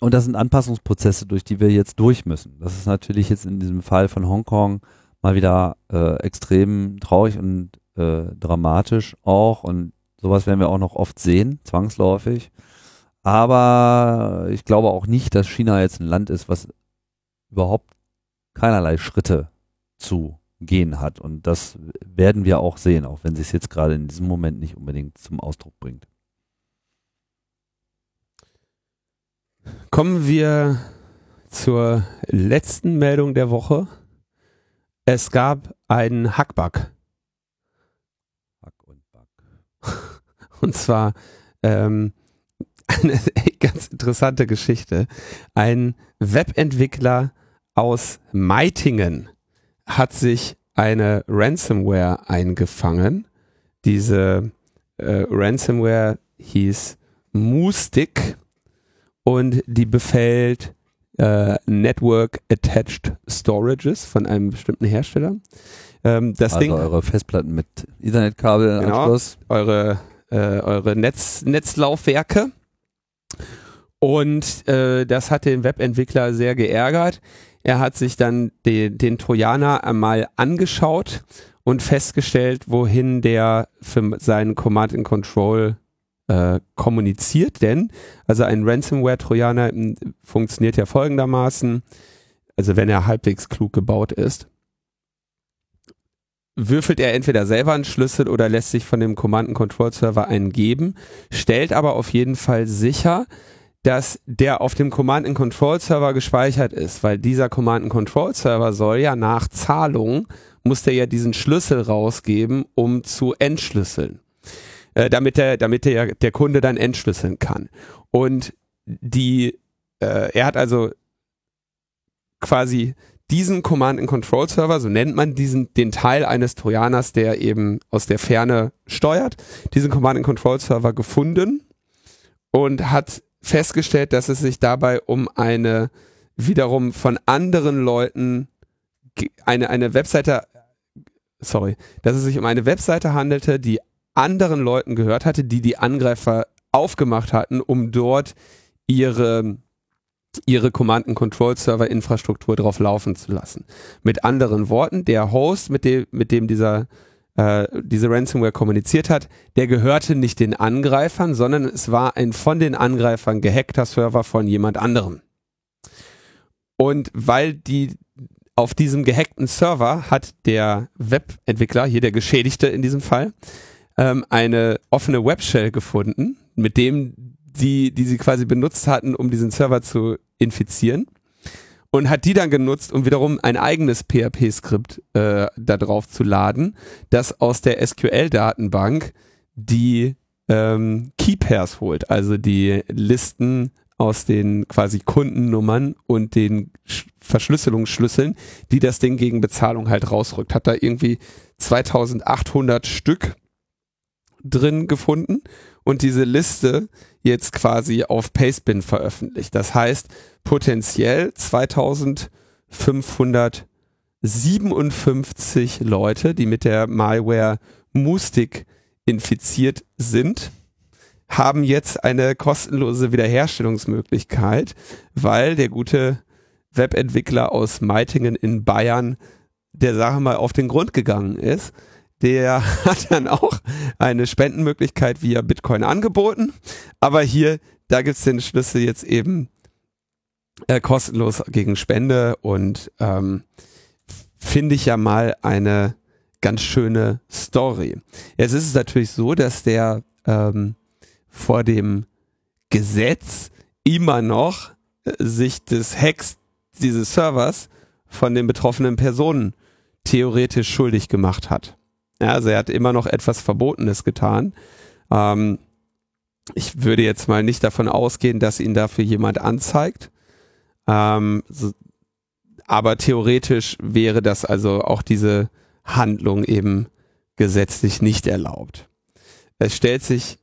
und das sind Anpassungsprozesse, durch die wir jetzt durch müssen. Das ist natürlich jetzt in diesem Fall von Hongkong mal wieder äh, extrem traurig und äh, dramatisch auch und sowas werden wir auch noch oft sehen, zwangsläufig. Aber ich glaube auch nicht, dass China jetzt ein Land ist, was überhaupt keinerlei Schritte zu gehen hat. Und das werden wir auch sehen, auch wenn sie es jetzt gerade in diesem Moment nicht unbedingt zum Ausdruck bringt. Kommen wir zur letzten Meldung der Woche. Es gab einen Hackbug. (laughs) Und zwar ähm, eine (laughs) ganz interessante Geschichte. Ein Webentwickler aus Meitingen hat sich eine Ransomware eingefangen. Diese äh, Ransomware hieß Moostic und die befällt äh, Network Attached Storages von einem bestimmten Hersteller. Ähm, das also Ding, eure Festplatten mit Ethernet-Kabel Genau. Anschluss. eure, äh, eure Netz, Netzlaufwerke. Und äh, das hat den Webentwickler sehr geärgert. Er hat sich dann den, den Trojaner einmal angeschaut und festgestellt, wohin der für seinen Command and Control äh, kommuniziert. Denn, also ein Ransomware-Trojaner m, funktioniert ja folgendermaßen, also wenn er halbwegs klug gebaut ist, würfelt er entweder selber einen Schlüssel oder lässt sich von dem Command and Control Server einen geben, stellt aber auf jeden Fall sicher, dass der auf dem Command and Control Server gespeichert ist, weil dieser Command and Control Server soll ja nach Zahlung muss der ja diesen Schlüssel rausgeben, um zu entschlüsseln, äh, damit der, damit der, der Kunde dann entschlüsseln kann. Und die, äh, er hat also quasi diesen Command and Control Server, so nennt man diesen, den Teil eines Trojaners, der eben aus der Ferne steuert, diesen Command and Control Server gefunden und hat festgestellt, dass es sich dabei um eine wiederum von anderen Leuten eine, eine Webseite, sorry, dass es sich um eine Webseite handelte, die anderen Leuten gehört hatte, die die Angreifer aufgemacht hatten, um dort ihre ihre Command and Control Server Infrastruktur drauf laufen zu lassen. Mit anderen Worten, der Host, mit dem mit dem dieser äh, diese Ransomware kommuniziert hat, der gehörte nicht den Angreifern, sondern es war ein von den Angreifern gehackter Server von jemand anderem. Und weil die auf diesem gehackten Server hat der Webentwickler, hier der Geschädigte in diesem Fall, ähm, eine offene Webshell gefunden, mit dem die, die sie quasi benutzt hatten, um diesen Server zu infizieren und hat die dann genutzt, um wiederum ein eigenes PHP-Skript äh, da drauf zu laden, das aus der SQL-Datenbank die ähm, Key Pairs holt, also die Listen aus den quasi Kundennummern und den Sch Verschlüsselungsschlüsseln, die das Ding gegen Bezahlung halt rausrückt. Hat da irgendwie 2800 Stück drin gefunden und diese Liste jetzt quasi auf Pastebin veröffentlicht. Das heißt, potenziell 2557 Leute, die mit der Malware Moostic infiziert sind, haben jetzt eine kostenlose Wiederherstellungsmöglichkeit, weil der gute Webentwickler aus Meitingen in Bayern der Sache mal auf den Grund gegangen ist. Der (laughs) hat dann auch eine Spendenmöglichkeit via Bitcoin angeboten. Aber hier, da gibt's den Schlüssel jetzt eben äh, kostenlos gegen Spende und ähm, finde ich ja mal eine ganz schöne Story. Jetzt ist es natürlich so, dass der ähm, vor dem Gesetz immer noch äh, sich des Hacks dieses Servers von den betroffenen Personen theoretisch schuldig gemacht hat. Ja, also er hat immer noch etwas Verbotenes getan. Ähm, ich würde jetzt mal nicht davon ausgehen, dass ihn dafür jemand anzeigt. Ähm, so, aber theoretisch wäre das also auch diese Handlung eben gesetzlich nicht erlaubt. Es stellt sich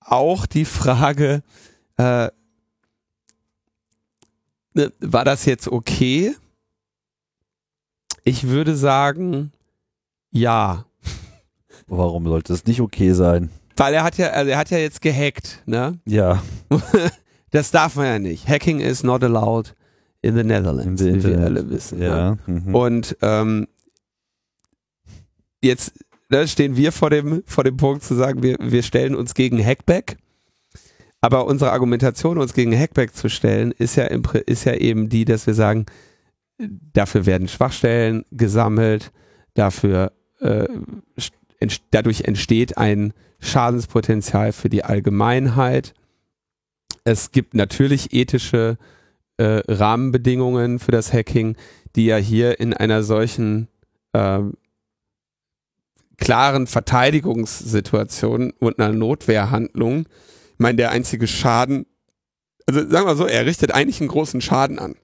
auch die Frage, äh, ne, war das jetzt okay? Ich würde sagen, ja. Warum sollte es nicht okay sein? Weil er hat ja, also er hat ja jetzt gehackt, ne? Ja. (laughs) Das darf man ja nicht. Hacking is not allowed in the Netherlands, In wie wir alle wissen. Ja. ne? Mhm. Und ähm, jetzt ne, stehen wir vor dem, vor dem Punkt zu sagen, wir, wir stellen uns gegen Hackback. Aber unsere Argumentation, uns gegen Hackback zu stellen, ist ja, im, ist ja eben die, dass wir sagen, dafür werden Schwachstellen gesammelt, dafür äh, ent- dadurch entsteht ein Schadenspotenzial für die Allgemeinheit. Es gibt natürlich ethische äh, Rahmenbedingungen für das Hacking, die ja hier in einer solchen ähm, klaren Verteidigungssituation und einer Notwehrhandlung, ich meine, der einzige Schaden, also sagen wir so, er richtet eigentlich einen großen Schaden an.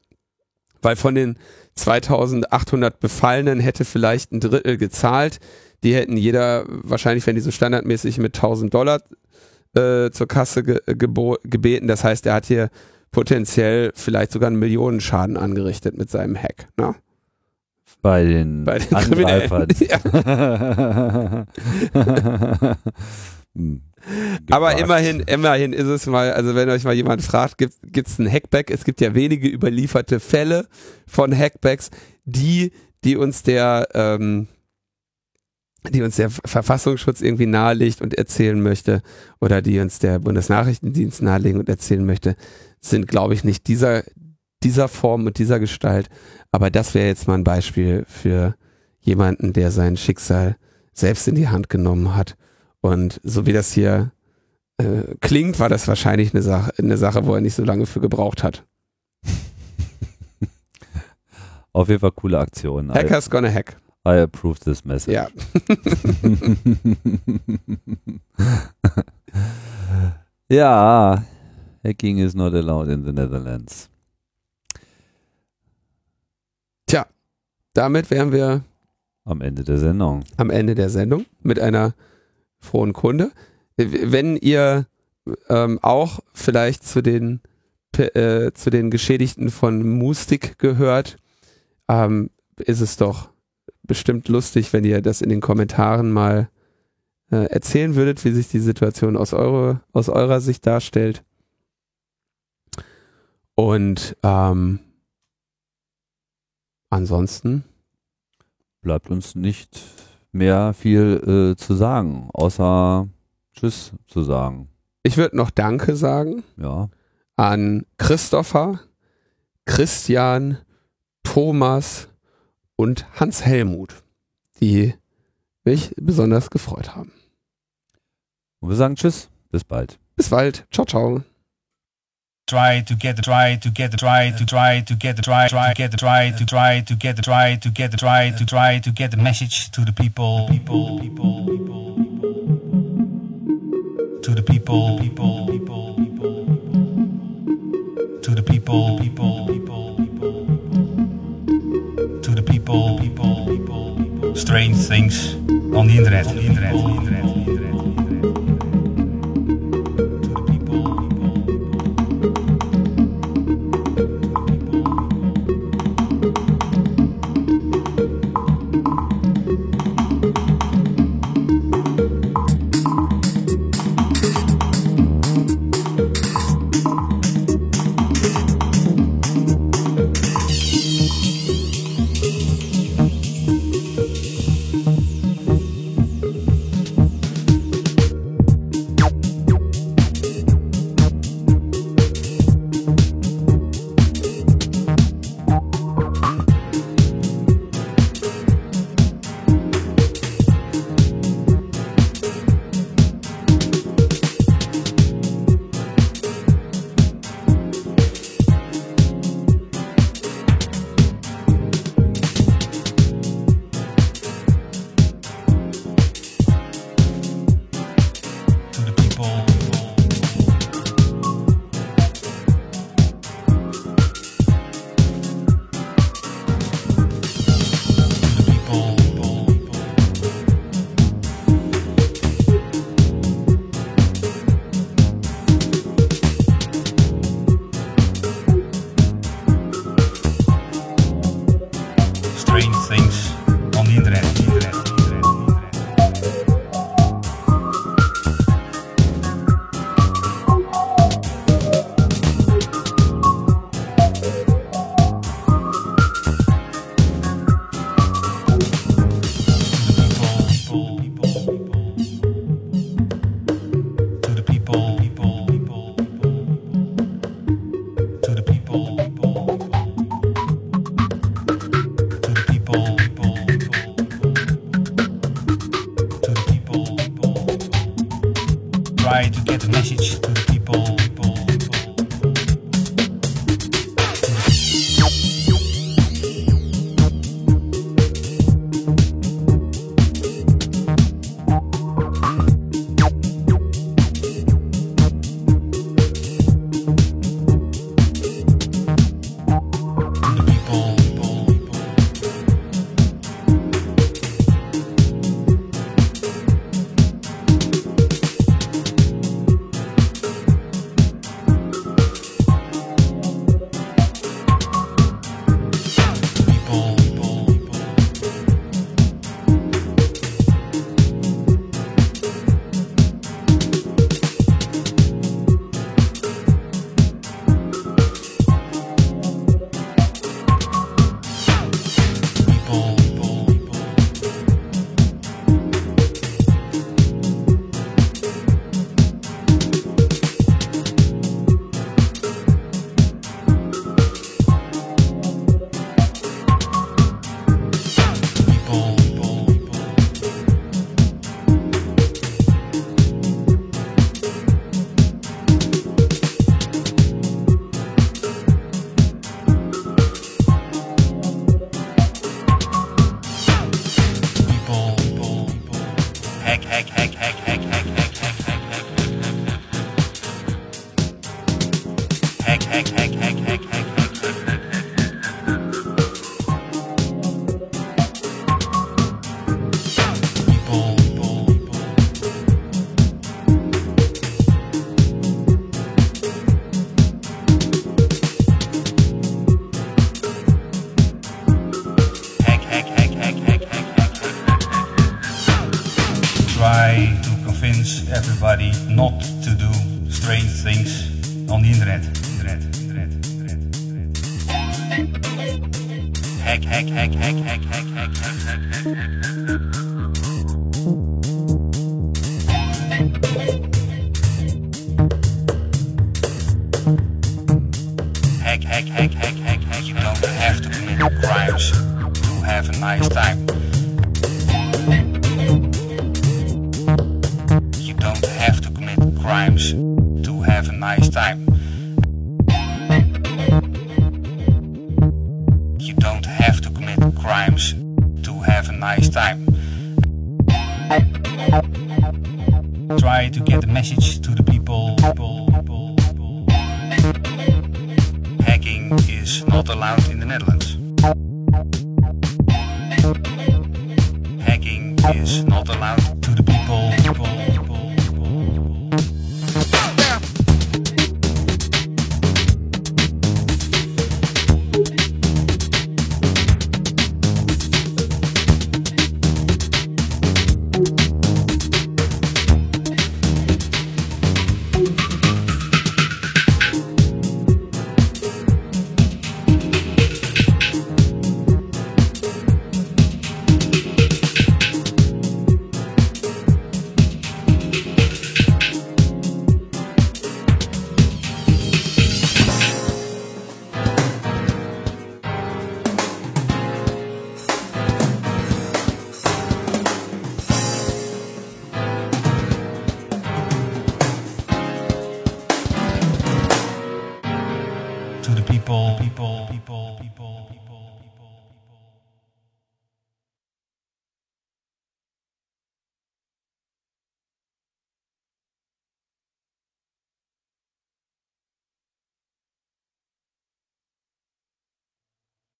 Weil von den 2800 Befallenen hätte vielleicht ein Drittel gezahlt. Die hätten jeder, wahrscheinlich wenn die so standardmäßig mit 1000 Dollar äh, zur Kasse ge gebeten. Das heißt, er hat hier potenziell vielleicht sogar einen Millionenschaden angerichtet mit seinem Hack. Ne? Bei den, (laughs) Bei den Angreifern. Ja. (laughs) (laughs) Aber immerhin, immerhin ist es mal, also wenn euch mal jemand fragt, gibt es ein Hackback? Es gibt ja wenige überlieferte Fälle von Hackbacks, die, die uns der, ähm, die uns der Verfassungsschutz irgendwie nahelegt und erzählen möchte oder die uns der Bundesnachrichtendienst nahelegen und erzählen möchte, sind, glaube ich, nicht dieser, dieser Form und dieser Gestalt. Aber das wäre jetzt mal ein Beispiel für jemanden, der sein Schicksal selbst in die Hand genommen hat. Und so wie das hier äh, klingt, war das wahrscheinlich eine Sache, eine Sache, wo er nicht so lange für gebraucht hat. (laughs) Auf jeden Fall coole Aktion. I, Hackers gonna hack. I approve this message. Ja. (laughs) ja, hacking is not allowed in the Netherlands. Tja, damit wären wir Am Ende der Sendung. am Ende der Sendung mit einer frohen Kunde. Wenn ihr ähm, auch vielleicht zu den äh, zu den Geschädigten von Mustik gehört, ähm, ist es doch bestimmt lustig, wenn ihr das in den Kommentaren mal äh, erzählen würdet, wie sich die Situation aus, eure, aus eurer Sicht darstellt. Und ähm, ansonsten Bleibt uns nicht mehr viel äh, zu sagen, außer Tschüss zu sagen. Ich würde noch Danke sagen Ja. an Christopher, Christian, Thomas und Hans Helmut, die mich besonders gefreut haben. Und wir sagen Tschüss. Bis bald. Bis bald. Ciao, ciao. try to get the try to get try to try to get the try try get the try to try to get the try to get the try to try to get the message to the people people people people to the people people people people to the people people people people to the people people people strange things on the internet on the internet on the internet